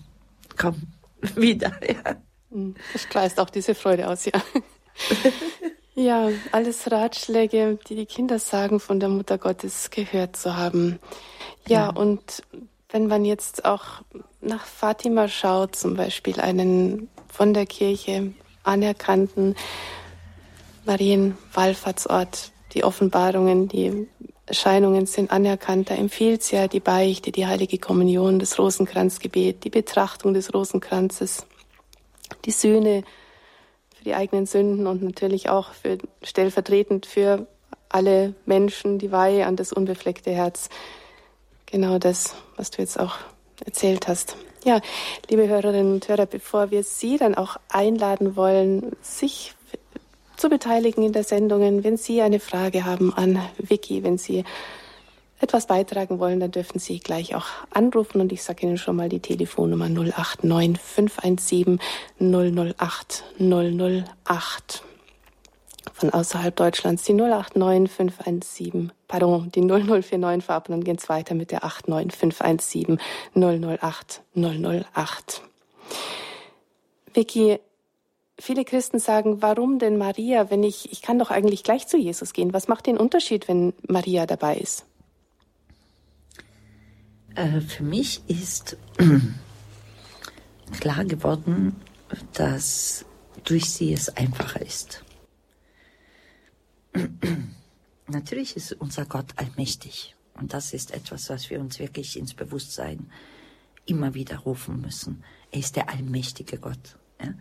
komm, <laughs> wieder, ja.
Mhm. Das gleist auch diese Freude aus, ja. <laughs> Ja, alles Ratschläge, die die Kinder sagen, von der Mutter Gottes gehört zu haben. Ja, ja. und Wenn man jetzt auch nach Fatima schaut, zum Beispiel einen von der Kirche anerkannten Marienwallfahrtsort, die Offenbarungen, die Erscheinungen sind anerkannt. Da empfiehlt es ja die Beichte, die heilige Kommunion, das Rosenkranzgebet, die Betrachtung des Rosenkranzes, die Sühne für die eigenen Sünden und natürlich auch für, stellvertretend für alle Menschen die Weihe an das unbefleckte Herz. Genau das, was du jetzt auch erzählt hast. Ja, liebe Hörerinnen und Hörer, bevor wir Sie dann auch einladen wollen, sich zu beteiligen in der Sendung, wenn Sie eine Frage haben an Vicky, wenn Sie etwas beitragen wollen, dann dürfen Sie gleich auch anrufen und ich sage Ihnen schon mal die Telefonnummer 089 517 008 008 von außerhalb Deutschlands die 089 517, pardon, die 0049 vorab und dann geht's weiter mit der 89 517 008 008. Vicky, viele Christen sagen, warum denn Maria, wenn ich, ich kann doch eigentlich gleich zu Jesus gehen. Was macht den Unterschied, wenn Maria dabei ist?
Äh, für mich ist <clears throat> klar geworden, dass durch sie es einfacher ist. <clears throat> Natürlich ist unser Gott allmächtig. Und das ist etwas, was wir uns wirklich ins Bewusstsein immer wieder rufen müssen. Er ist der allmächtige Gott. Ja?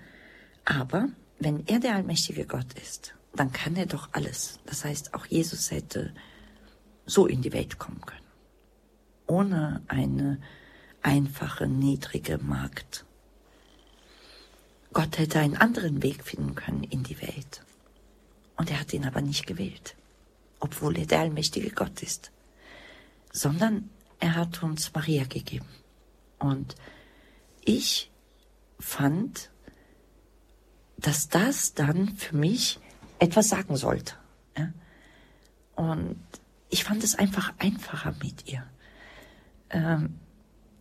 Aber wenn er der allmächtige Gott ist, dann kann er doch alles. Das heißt, auch Jesus hätte so in die Welt kommen können. Ohne eine einfache, niedrige Magd. Gott hätte einen anderen Weg finden können in die Welt. Und er hat ihn aber nicht gewählt, obwohl er der allmächtige Gott ist, sondern er hat uns Maria gegeben. Und ich fand, dass das dann für mich etwas sagen sollte. Ja? Und ich fand es einfach einfacher mit ihr. Ähm,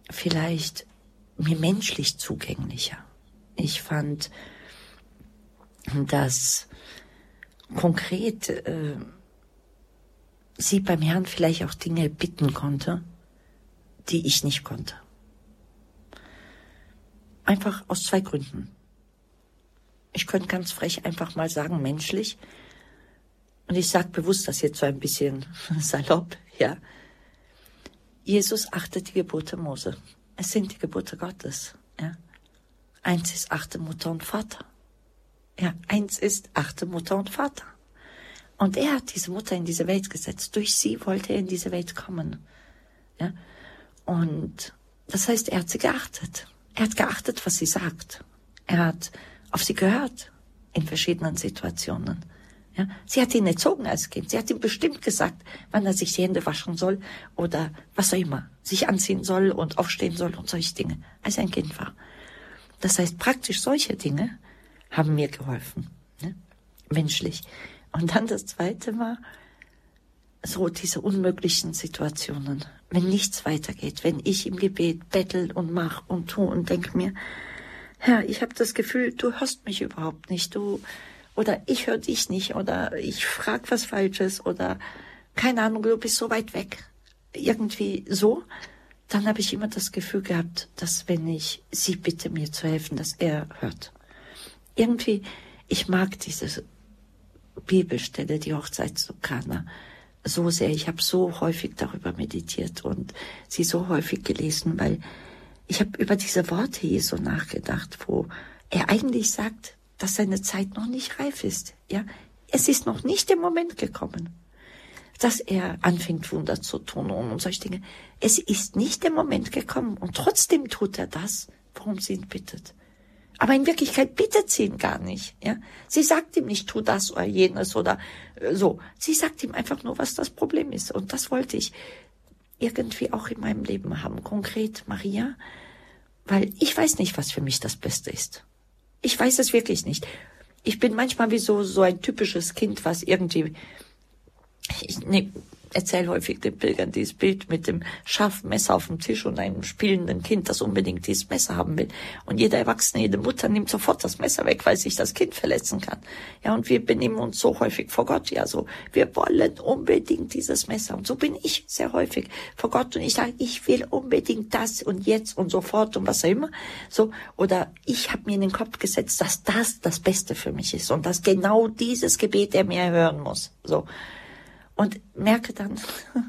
vielleicht mir menschlich zugänglicher. Ich fand, dass konkret äh, sie beim Herrn vielleicht auch Dinge bitten konnte, die ich nicht konnte. Einfach aus zwei Gründen. Ich könnte ganz frech einfach mal sagen, menschlich. Und ich sage bewusst das jetzt so ein bisschen <laughs> salopp, ja. Jesus achtet die Gebote Mose. Es sind die Gebote Gottes, ja. Eins ist achte Mutter und Vater. Ja, eins ist, achte Mutter und Vater. Und er hat diese Mutter in diese Welt gesetzt. Durch sie wollte er in diese Welt kommen. Ja? Und das heißt, er hat sie geachtet. Er hat geachtet, was sie sagt. Er hat auf sie gehört in verschiedenen Situationen. Ja? Sie hat ihn erzogen als Kind. Sie hat ihm bestimmt gesagt, wann er sich die Hände waschen soll oder was auch immer, sich anziehen soll und aufstehen soll und solche Dinge, als er ein Kind war. Das heißt, praktisch solche Dinge haben mir geholfen, ne? menschlich. Und dann das Zweite war so diese unmöglichen Situationen, wenn nichts weitergeht, wenn ich im Gebet bettel und mach und tu und denk mir, Herr, ich habe das Gefühl, du hörst mich überhaupt nicht, du oder ich höre dich nicht oder ich frag was Falsches oder keine Ahnung, du bist so weit weg, irgendwie so, dann habe ich immer das Gefühl gehabt, dass wenn ich sie bitte, mir zu helfen, dass er hört irgendwie, ich mag diese Bibelstelle, die Hochzeit zu Kana, so sehr. Ich habe so häufig darüber meditiert und sie so häufig gelesen, weil ich habe über diese Worte Jesu nachgedacht, wo er eigentlich sagt, dass seine Zeit noch nicht reif ist. Ja, es ist noch nicht der Moment gekommen, dass er anfängt Wunder zu tun und solche Dinge. Es ist nicht der Moment gekommen und trotzdem tut er das, worum sie ihn bittet. Aber in Wirklichkeit bittet sie ihn gar nicht. Ja? Sie sagt ihm nicht, tu das oder jenes oder äh, so. Sie sagt ihm einfach nur, was das Problem ist. Und das wollte ich irgendwie auch in meinem Leben haben. Konkret Maria, weil ich weiß nicht, was für mich das Beste ist. Ich weiß es wirklich nicht. Ich bin manchmal wie so, so ein typisches Kind, was irgendwie, ich, nee, erzähle häufig den Pilgern dieses Bild mit dem scharfen Messer auf dem Tisch und einem spielenden Kind, das unbedingt dieses Messer haben will. Und jeder Erwachsene, jede Mutter nimmt sofort das Messer weg, weil sich das Kind verletzen kann. Ja, und wir benehmen uns so häufig vor Gott. Ja, so, wir wollen unbedingt dieses Messer. Und so bin ich sehr häufig vor Gott. Und ich sage, ich will unbedingt das und jetzt und sofort und was auch immer. So, oder ich habe mir in den Kopf gesetzt, dass das das Beste für mich ist und dass genau dieses Gebet er mir hören muss. So und merke dann,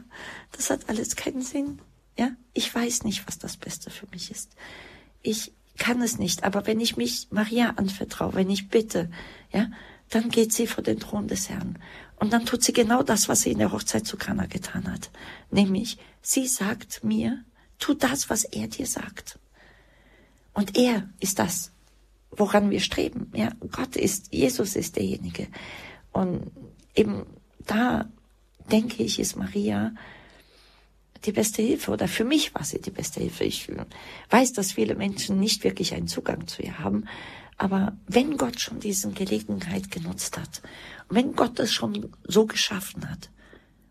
<laughs> das hat alles keinen Sinn. Ja, ich weiß nicht, was das Beste für mich ist. Ich kann es nicht, aber wenn ich mich Maria anvertraue, wenn ich bitte, ja, dann geht sie vor den Thron des Herrn. Und dann tut sie genau das, was sie in der Hochzeit zu Kana getan hat. Nämlich, sie sagt mir, tu das, was er dir sagt. Und er ist das, woran wir streben. Ja, Gott ist, Jesus ist derjenige. Und eben da denke ich, ist Maria die beste Hilfe oder für mich war sie die beste Hilfe. Ich weiß, dass viele Menschen nicht wirklich einen Zugang zu ihr haben, aber wenn Gott schon diese Gelegenheit genutzt hat, wenn Gott es schon so geschaffen hat,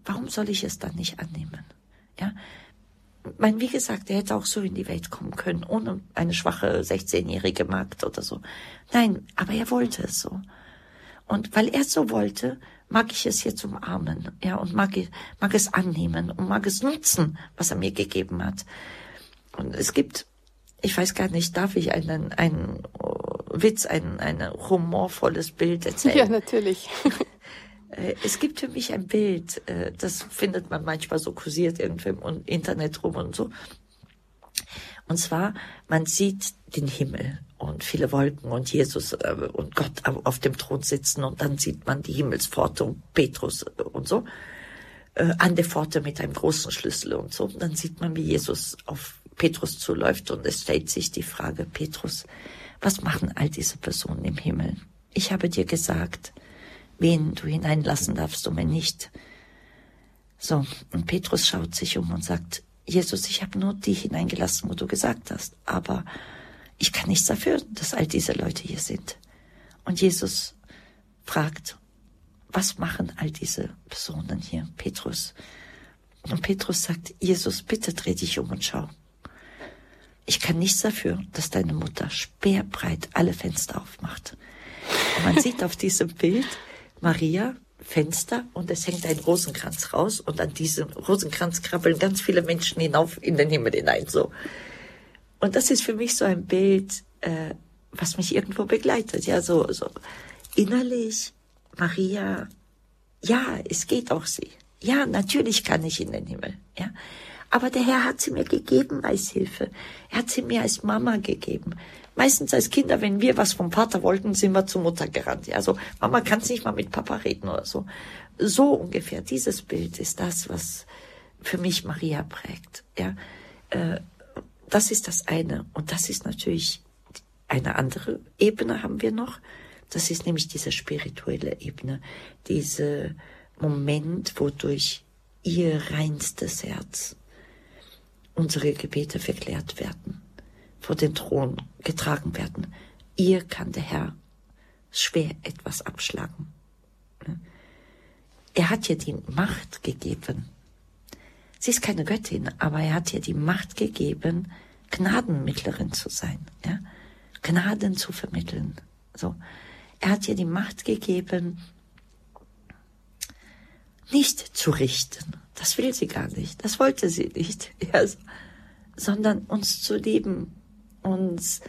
warum soll ich es dann nicht annehmen? Ja, mein, wie gesagt, er hätte auch so in die Welt kommen können, ohne eine schwache 16-jährige Magd oder so. Nein, aber er wollte es so. Und weil er es so wollte, mag ich es jetzt umarmen, ja, und mag, mag es annehmen und mag es nutzen, was er mir gegeben hat. Und es gibt, ich weiß gar nicht, darf ich einen, einen Witz, ein, ein humorvolles Bild erzählen?
Ja, natürlich.
Äh, es gibt für mich ein Bild, äh, das findet man manchmal so kursiert irgendwie im Internet rum und so. Und zwar, man sieht den Himmel und viele Wolken und Jesus äh, und Gott auf dem Thron sitzen und dann sieht man die Himmelspforte und Petrus und so äh, an der Pforte mit einem großen Schlüssel und so. Und dann sieht man, wie Jesus auf Petrus zuläuft und es stellt sich die Frage, Petrus, was machen all diese Personen im Himmel? Ich habe dir gesagt, wen du hineinlassen darfst und wen nicht. So, und Petrus schaut sich um und sagt, Jesus, ich habe nur die hineingelassen, wo du gesagt hast, aber ich kann nichts dafür, dass all diese Leute hier sind. Und Jesus fragt, was machen all diese Personen hier, Petrus? Und Petrus sagt, Jesus, bitte dreh dich um und schau. Ich kann nichts dafür, dass deine Mutter speerbreit alle Fenster aufmacht. Und man sieht auf diesem Bild Maria, Fenster und es hängt ein Rosenkranz raus und an diesem Rosenkranz krabbeln ganz viele Menschen hinauf in den Himmel hinein, so. Und das ist für mich so ein Bild, äh, was mich irgendwo begleitet. Ja, so, so innerlich, Maria, ja, es geht auch sie. Ja, natürlich kann ich in den Himmel. Ja, aber der Herr hat sie mir gegeben als Hilfe. Er hat sie mir als Mama gegeben. Meistens als Kinder, wenn wir was vom Vater wollten, sind wir zur Mutter gerannt. Also Mama kann nicht mal mit Papa reden oder so. So ungefähr. Dieses Bild ist das, was für mich Maria prägt. Ja, äh, das ist das eine. Und das ist natürlich eine andere Ebene haben wir noch. Das ist nämlich diese spirituelle Ebene, diese Moment, wodurch ihr reinstes Herz unsere Gebete verklärt werden, vor den Thron getragen werden. Ihr kann der Herr schwer etwas abschlagen. Er hat ihr die Macht gegeben, Sie ist keine Göttin, aber er hat ihr die Macht gegeben, Gnadenmittlerin zu sein, ja? Gnaden zu vermitteln. So. Er hat ihr die Macht gegeben, nicht zu richten. Das will sie gar nicht. Das wollte sie nicht. <laughs> Ja, sondern uns zu lieben, uns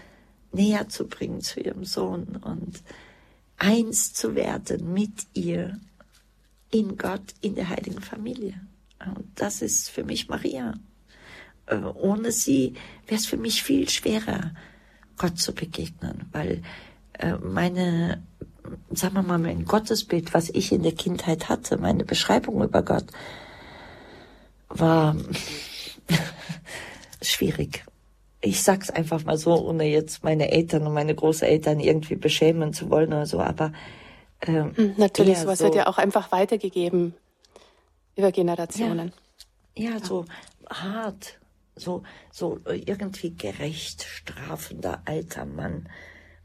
näher zu bringen zu ihrem Sohn und eins zu werden mit ihr in Gott, in der heiligen Familie. Und das ist für mich Maria. Äh, ohne sie wäre es für mich viel schwerer, Gott zu begegnen, weil äh, meine, sagen wir mal, mein Gottesbild, was ich in der Kindheit hatte, meine Beschreibung über Gott, war <laughs> schwierig. Ich sag's einfach mal so, ohne jetzt meine Eltern und meine Großeltern irgendwie beschämen zu wollen oder so, aber
ähm, hm, natürlich, sowas so, wird ja auch einfach weitergegeben über Generationen.
Ja, ja, so hart, so, so irgendwie gerecht strafender alter Mann,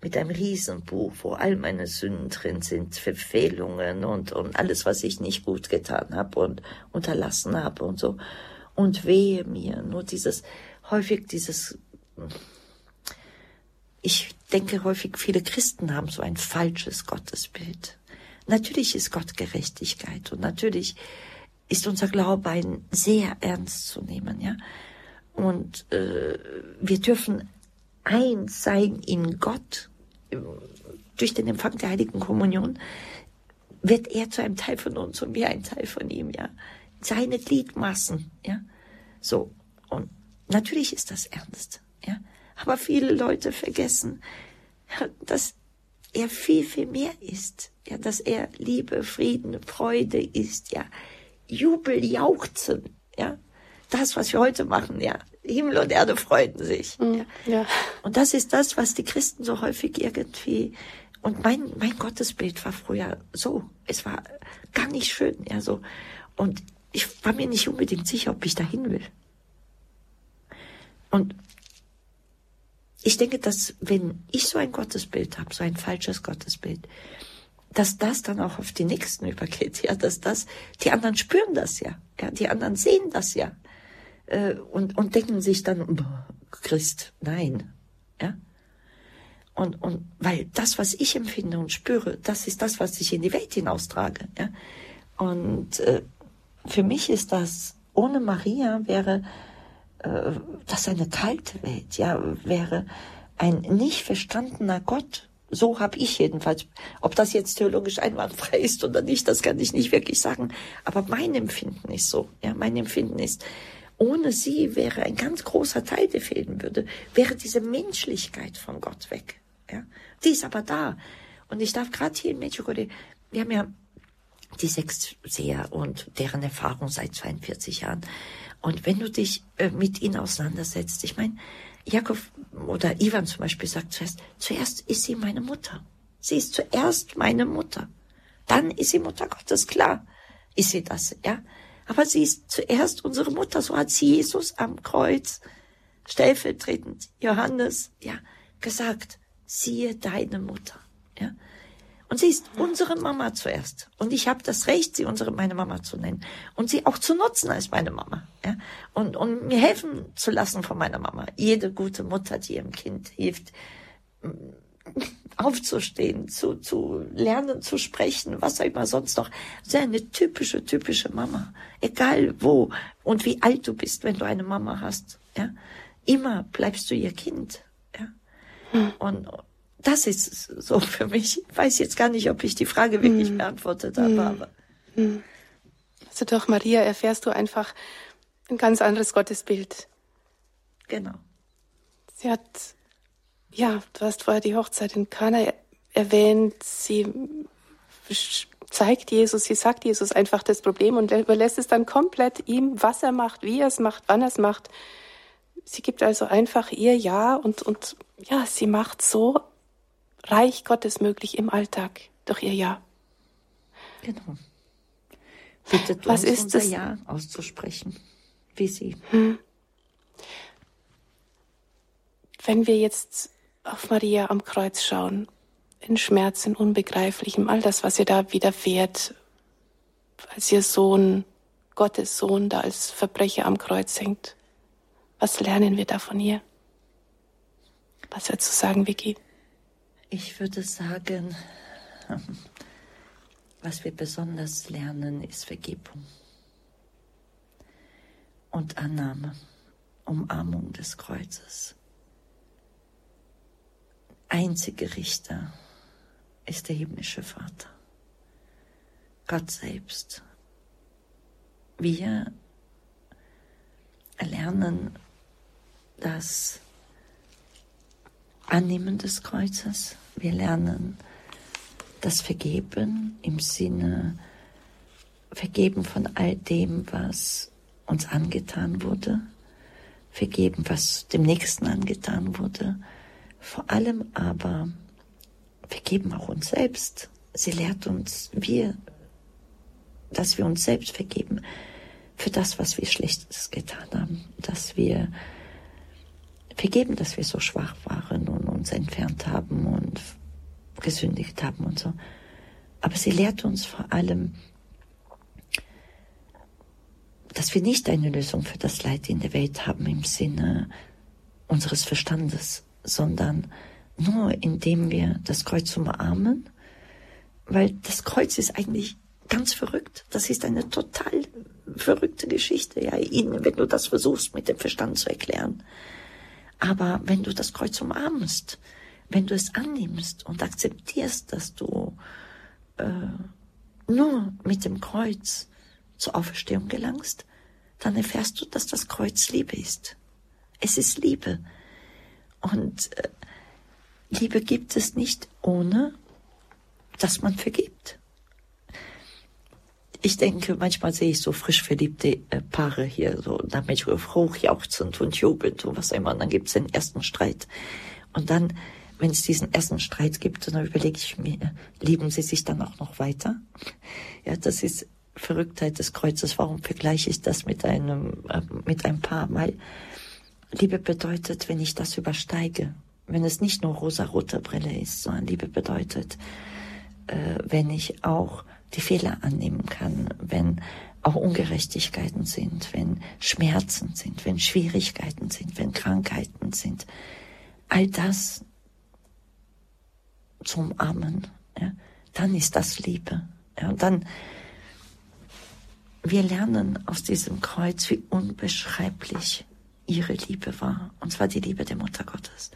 mit einem Riesenbuch, wo all meine Sünden drin sind, Verfehlungen und, und alles, was ich nicht gut getan habe und unterlassen habe und so. Und wehe mir, nur dieses, häufig dieses, ich denke häufig, viele Christen haben so ein falsches Gottesbild. Natürlich ist Gott Gerechtigkeit und natürlich ist unser Glaube ein sehr ernst zu nehmen, ja. Und äh, wir dürfen eins sein in Gott durch den Empfang der Heiligen Kommunion wird er zu einem Teil von uns und wir ein Teil von ihm, ja. Seine Gliedmassen, ja. So. Und natürlich ist das ernst, ja. Aber viele Leute vergessen, dass er viel, viel mehr ist, ja, dass er Liebe, Frieden, Freude ist, ja. Jubel, Jauchzen, ja. Das, was wir heute machen, ja. Himmel und Erde freuten sich. Mhm, ja. Und das ist das, was die Christen so häufig irgendwie und mein, mein Gottesbild war früher so. Es war gar nicht schön, ja, so. Und ich war mir nicht unbedingt sicher, ob ich dahin will. Und ich denke, dass wenn ich so ein Gottesbild habe, so ein falsches Gottesbild, dass das dann auch auf die Nächsten <laughs> übergeht, ja, dass das, die anderen spüren das ja, ja, die anderen sehen das ja, äh, und, und denken sich dann, Christ, nein, ja. Und, und weil das, was ich empfinde und spüre, das ist das, was ich in die Welt hinaustrage. Ja? Und äh, für mich ist das, ohne Maria wäre äh, das eine kalte Welt, ja, wäre ein nicht verstandener Gott. So habe ich jedenfalls. Ob das jetzt theologisch einwandfrei ist oder nicht, das kann ich nicht wirklich sagen. Aber mein Empfinden ist so. Ja, mein Empfinden ist, ohne sie wäre ein ganz großer Teil, der fehlen würde, wäre diese Menschlichkeit von Gott weg. Ja? Die ist aber da. Und ich darf gerade hier in Medjugorje, wir haben ja die sechs Seher und deren Erfahrung seit 42 Jahren. Und wenn du dich äh, mit ihnen auseinandersetzt, ich meine, Jakob oder Ivan zum Beispiel sagt zuerst, zuerst ist sie meine Mutter. Sie ist zuerst meine Mutter. Dann ist sie Mutter Gottes, klar ist sie das, ja. Aber sie ist zuerst unsere Mutter, so hat sie Jesus am Kreuz stellvertretend Johannes, ja, gesagt siehe deine Mutter. Ja? Und sie ist unsere Mama zuerst. Und ich habe das Recht, sie unsere meine Mama zu nennen. Und sie auch zu nutzen als meine Mama. Ja? Und, und mir helfen zu lassen von meiner Mama. Jede gute Mutter, die ihrem Kind hilft, mm, <laughs> aufzustehen, zu, zu lernen, zu sprechen, was auch immer sonst noch. Sie ist eine typische, typische Mama. Egal wo und wie alt du bist, wenn du eine Mama hast. Ja? Immer bleibst du ihr Kind. Und das ist so für mich. Ich weiß jetzt gar nicht, ob ich die Frage wirklich mhm. beantwortet habe, aber.
Mhm. Also durch Maria erfährst du einfach ein ganz anderes Gottesbild.
Genau.
Sie hat, ja, du hast vorher die Hochzeit in Kana erwähnt. Sie zeigt Jesus, sie sagt Jesus einfach das Problem und überlässt es dann komplett ihm, was er macht, wie er es macht, wann er es macht. Sie gibt also einfach ihr Ja und, und ja, sie macht so Reich Gottes möglich im Alltag durch ihr Ja.
Genau. Bittet Was uns ist unser das? Ja auszusprechen, wie sie. Hm.
Wenn wir jetzt auf Maria am Kreuz schauen, in Schmerz, in Unbegreiflichem, all das, was ihr da widerfährt, als ihr Sohn, Gottes Sohn, da als Verbrecher am Kreuz hängt. Was lernen wir da von ihr? Was würdest du sagen, Vicky?
Ich würde sagen, was wir besonders lernen, ist Vergebung und Annahme, Umarmung des Kreuzes. Einzige Richter ist der himmlische Vater, Gott selbst. Wir lernen das Annehmen des Kreuzes. Wir lernen das Vergeben im Sinne Vergeben von all dem, was uns angetan wurde, vergeben, was dem Nächsten angetan wurde, vor allem aber vergeben auch uns selbst. Sie lehrt uns, wir, dass wir uns selbst vergeben für das, was wir Schlechtes getan haben, dass wir vergeben, dass wir so schwach waren und uns entfernt haben und gesündigt haben und so. Aber sie lehrt uns vor allem, dass wir nicht eine Lösung für das Leid in der Welt haben im Sinne unseres Verstandes, sondern nur indem wir das Kreuz umarmen, weil das Kreuz ist eigentlich ganz verrückt. Das ist eine total verrückte Geschichte, ja, wenn du das versuchst mit dem Verstand zu erklären. Aber wenn du das Kreuz umarmst, wenn du es annimmst und akzeptierst, dass du äh, nur mit dem Kreuz zur Auferstehung gelangst, dann erfährst du, dass das Kreuz Liebe ist. Es ist Liebe. Und äh, Liebe gibt es nicht ohne, dass man vergibt. Ich denke, manchmal sehe ich so frisch verliebte äh, Paare hier, so damit hochjauchzend und jubelnd und was immer. Und dann gibt es den ersten Streit. Und dann, wenn es diesen ersten Streit gibt, dann überlege ich mir, lieben sie sich dann auch noch weiter? Ja, das ist Verrücktheit des Kreuzes. Warum vergleiche ich das mit einem, äh, mit einem Paar? Weil Liebe bedeutet, wenn ich das übersteige, wenn es nicht nur rosa-rote Brille ist, sondern Liebe bedeutet, äh, wenn ich auch die Fehler annehmen kann, wenn auch Ungerechtigkeiten sind, wenn Schmerzen sind, wenn Schwierigkeiten sind, wenn Krankheiten sind. All das zum Armen, ja, dann ist das Liebe. Ja, und dann, wir lernen aus diesem Kreuz, wie unbeschreiblich ihre Liebe war. Und zwar die Liebe der Mutter Gottes.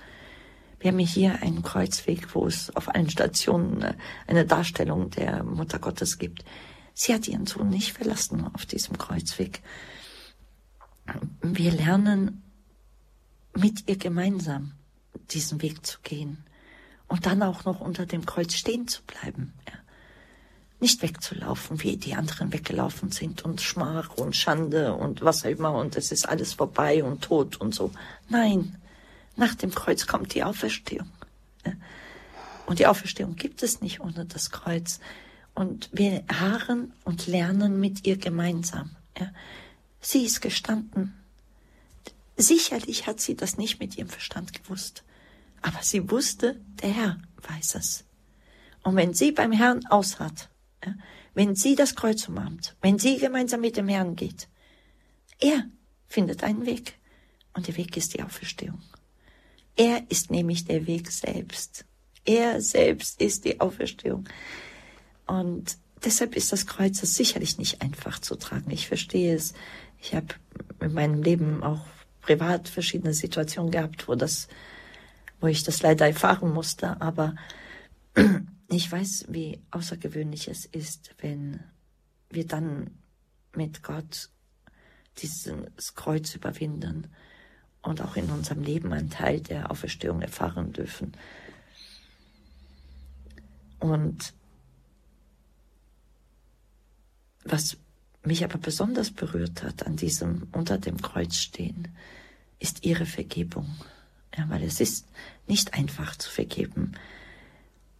Wir haben hier einen Kreuzweg, wo es auf allen Stationen äh, eine Darstellung der Mutter Gottes gibt. Sie hat ihren Sohn nicht verlassen auf diesem Kreuzweg. Wir lernen mit ihr gemeinsam diesen Weg zu gehen und dann auch noch unter dem Kreuz stehen zu bleiben. Ja. Nicht wegzulaufen, wie die anderen weggelaufen sind und Schmach und Schande und was auch immer und es ist alles vorbei und tot und so. Nein, nach dem Kreuz kommt die Auferstehung. Und die Auferstehung gibt es nicht ohne das Kreuz. Und wir harren und lernen mit ihr gemeinsam. Sie ist gestanden. Sicherlich hat sie das nicht mit ihrem Verstand gewusst. Aber sie wusste, der Herr weiß es. Und wenn sie beim Herrn aushat, wenn sie das Kreuz umarmt, wenn sie gemeinsam mit dem Herrn geht, er findet einen Weg. Und der Weg ist die Auferstehung. Er ist nämlich der Weg selbst. Er selbst ist die Auferstehung. Und deshalb ist das Kreuz sicherlich nicht einfach zu tragen. Ich verstehe es. Ich habe in meinem Leben auch privat verschiedene Situationen gehabt, wo das, wo ich das leider erfahren musste. Aber <clears throat> ich weiß, wie außergewöhnlich es ist, wenn wir dann mit Gott dieses Kreuz überwinden und auch in unserem Leben einen Teil der Auferstehung erfahren dürfen. Und was mich aber besonders berührt hat an diesem unter dem Kreuz stehen, ist ihre Vergebung. Ja, weil es ist nicht einfach zu vergeben.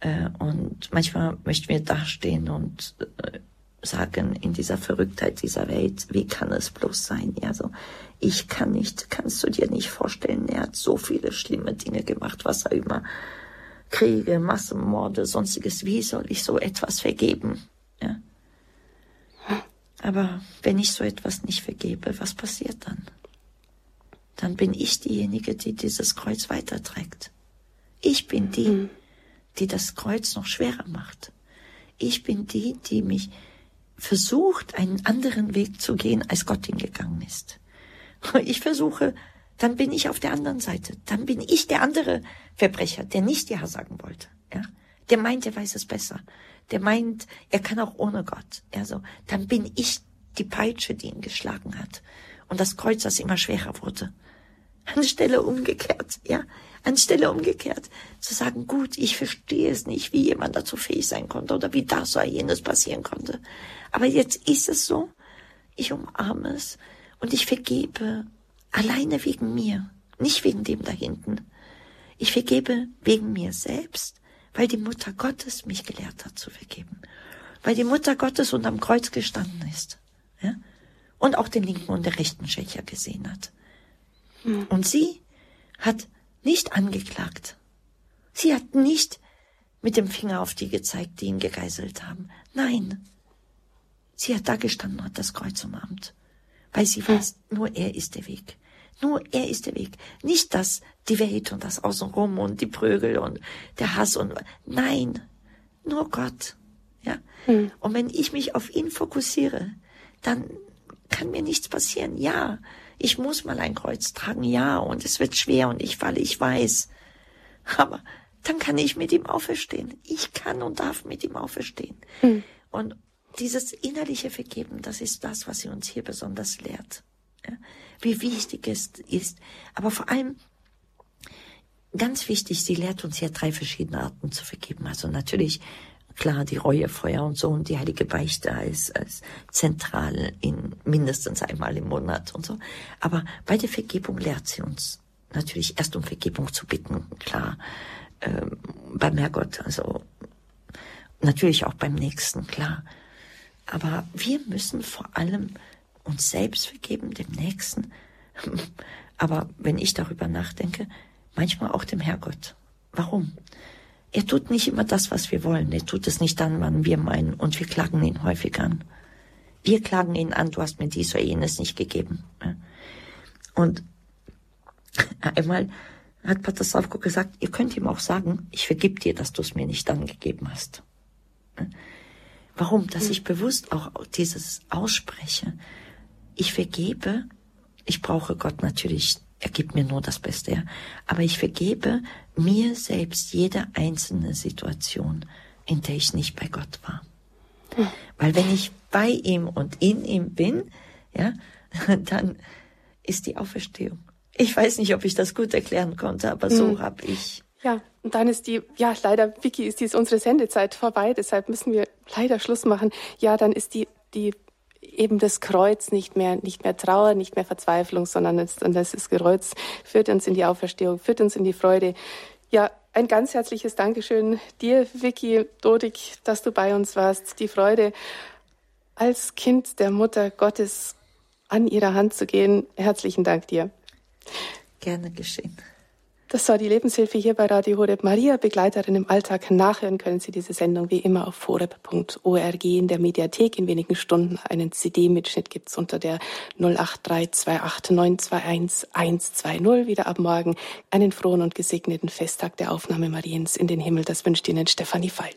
Äh, und manchmal möchten wir dastehen und äh, sagen, in dieser Verrücktheit dieser Welt, wie kann es bloß sein? Ja, so, ich kann nicht, kannst du dir nicht vorstellen, er hat so viele schlimme Dinge gemacht, was er immer, Kriege, Massenmorde, sonstiges, wie soll ich so etwas vergeben? Ja. Aber wenn ich so etwas nicht vergebe, was passiert dann? Dann bin ich diejenige, die dieses Kreuz weiterträgt. Ich bin die, mhm. die das Kreuz noch schwerer macht. Ich bin die, die mich versucht, einen anderen Weg zu gehen, als Gott hingegangen ist. <laughs> Ich versuche, dann bin ich auf der anderen Seite. Dann bin ich der andere Verbrecher, der nicht Ja sagen wollte. Ja? Der meint, er weiß es besser. Der meint, er kann auch ohne Gott. Also, dann bin ich die Peitsche, die ihn geschlagen hat. Und das Kreuz, das immer schwerer wurde. Anstelle umgekehrt, ja. Anstelle umgekehrt zu sagen, gut, ich verstehe es nicht, wie jemand dazu fähig sein konnte oder wie das oder jenes passieren konnte. Aber jetzt ist es so, ich umarme es und ich vergebe alleine wegen mir, nicht wegen dem da hinten. Ich vergebe wegen mir selbst, weil die Mutter Gottes mich gelehrt hat zu vergeben. Weil die Mutter Gottes unterm Kreuz gestanden ist. Ja? Und auch den linken und den rechten Schächer gesehen hat. Mhm. Und sie hat nicht angeklagt. Sie hat nicht mit dem Finger auf die gezeigt, die ihn gegeißelt haben. Nein. Sie hat da gestanden und hat das Kreuz umarmt. Weil sie weiß, nur er ist der Weg. Nur er ist der Weg. Nicht das, die Welt und das Außenrum und die Prügel und der Hass und, nein. Nur Gott. Ja. Hm. Und wenn ich mich auf ihn fokussiere, dann kann mir nichts passieren. Ja. Ich muss mal ein Kreuz tragen. Ja. Und es wird schwer und ich falle, ich weiß. Aber dann kann ich mit ihm auferstehen. Ich kann und darf mit ihm auferstehen. Mhm. Und dieses innerliche Vergeben, das ist das, was sie uns hier besonders lehrt. Ja? Wie wichtig es ist. Aber vor allem, ganz wichtig, sie lehrt uns ja drei verschiedene Arten zu vergeben. Also natürlich, klar, die Reuefeuer und so und die heilige Beichte als, als zentral in mindestens einmal im Monat und so. Aber bei der Vergebung lehrt sie uns natürlich erst um Vergebung zu bitten, klar äh, beim Herrgott, also natürlich auch beim Nächsten, klar. Aber wir müssen vor allem uns selbst vergeben, dem Nächsten. <laughs> Aber wenn ich darüber nachdenke, manchmal auch dem Herrgott. Warum? Er tut nicht immer das, was wir wollen. Er tut es nicht dann, wann wir meinen. Und wir klagen ihn häufig an. Wir klagen ihn an, du hast mir dies oder jenes nicht gegeben. Und <laughs> einmal hat Pater Savko gesagt, ihr könnt ihm auch sagen, ich vergib dir, dass du es mir nicht angegeben hast. Warum? Dass ich bewusst auch dieses ausspreche. Ich vergebe, ich brauche Gott natürlich, er gibt mir nur das Beste, ja. aber ich vergebe mir selbst jede einzelne Situation, in der ich nicht bei Gott war. Weil wenn ich bei ihm und in ihm bin, ja, <laughs> dann ist die Auferstehung. Ich weiß nicht, ob ich das gut erklären konnte, aber so mhm. habe ich.
Ja, und dann ist die, ja, leider, Vicky, ist dies unsere Sendezeit vorbei, deshalb müssen wir leider Schluss machen. Ja, dann ist die, die, eben das Kreuz nicht mehr, nicht mehr Trauer, nicht mehr Verzweiflung, sondern das, das ist Kreuz, führt uns in die Auferstehung, führt uns in die Freude. Ja, ein ganz herzliches Dankeschön dir, Vicky Dodig, dass du bei uns warst. Die Freude, als Kind der Mutter Gottes an ihrer Hand zu gehen. Herzlichen Dank dir.
Gerne geschehen.
Das war die Lebenshilfe hier bei Radio Horeb. Maria, Begleiterin im Alltag. Nachhören können Sie diese Sendung wie immer auf horeb.org in der Mediathek. In wenigen Stunden einen CD-Mitschnitt gibt's unter der 08328921120. Wieder ab morgen einen frohen und gesegneten Festtag der Aufnahme Mariens in den Himmel. Das wünscht Ihnen Stefanie Feil.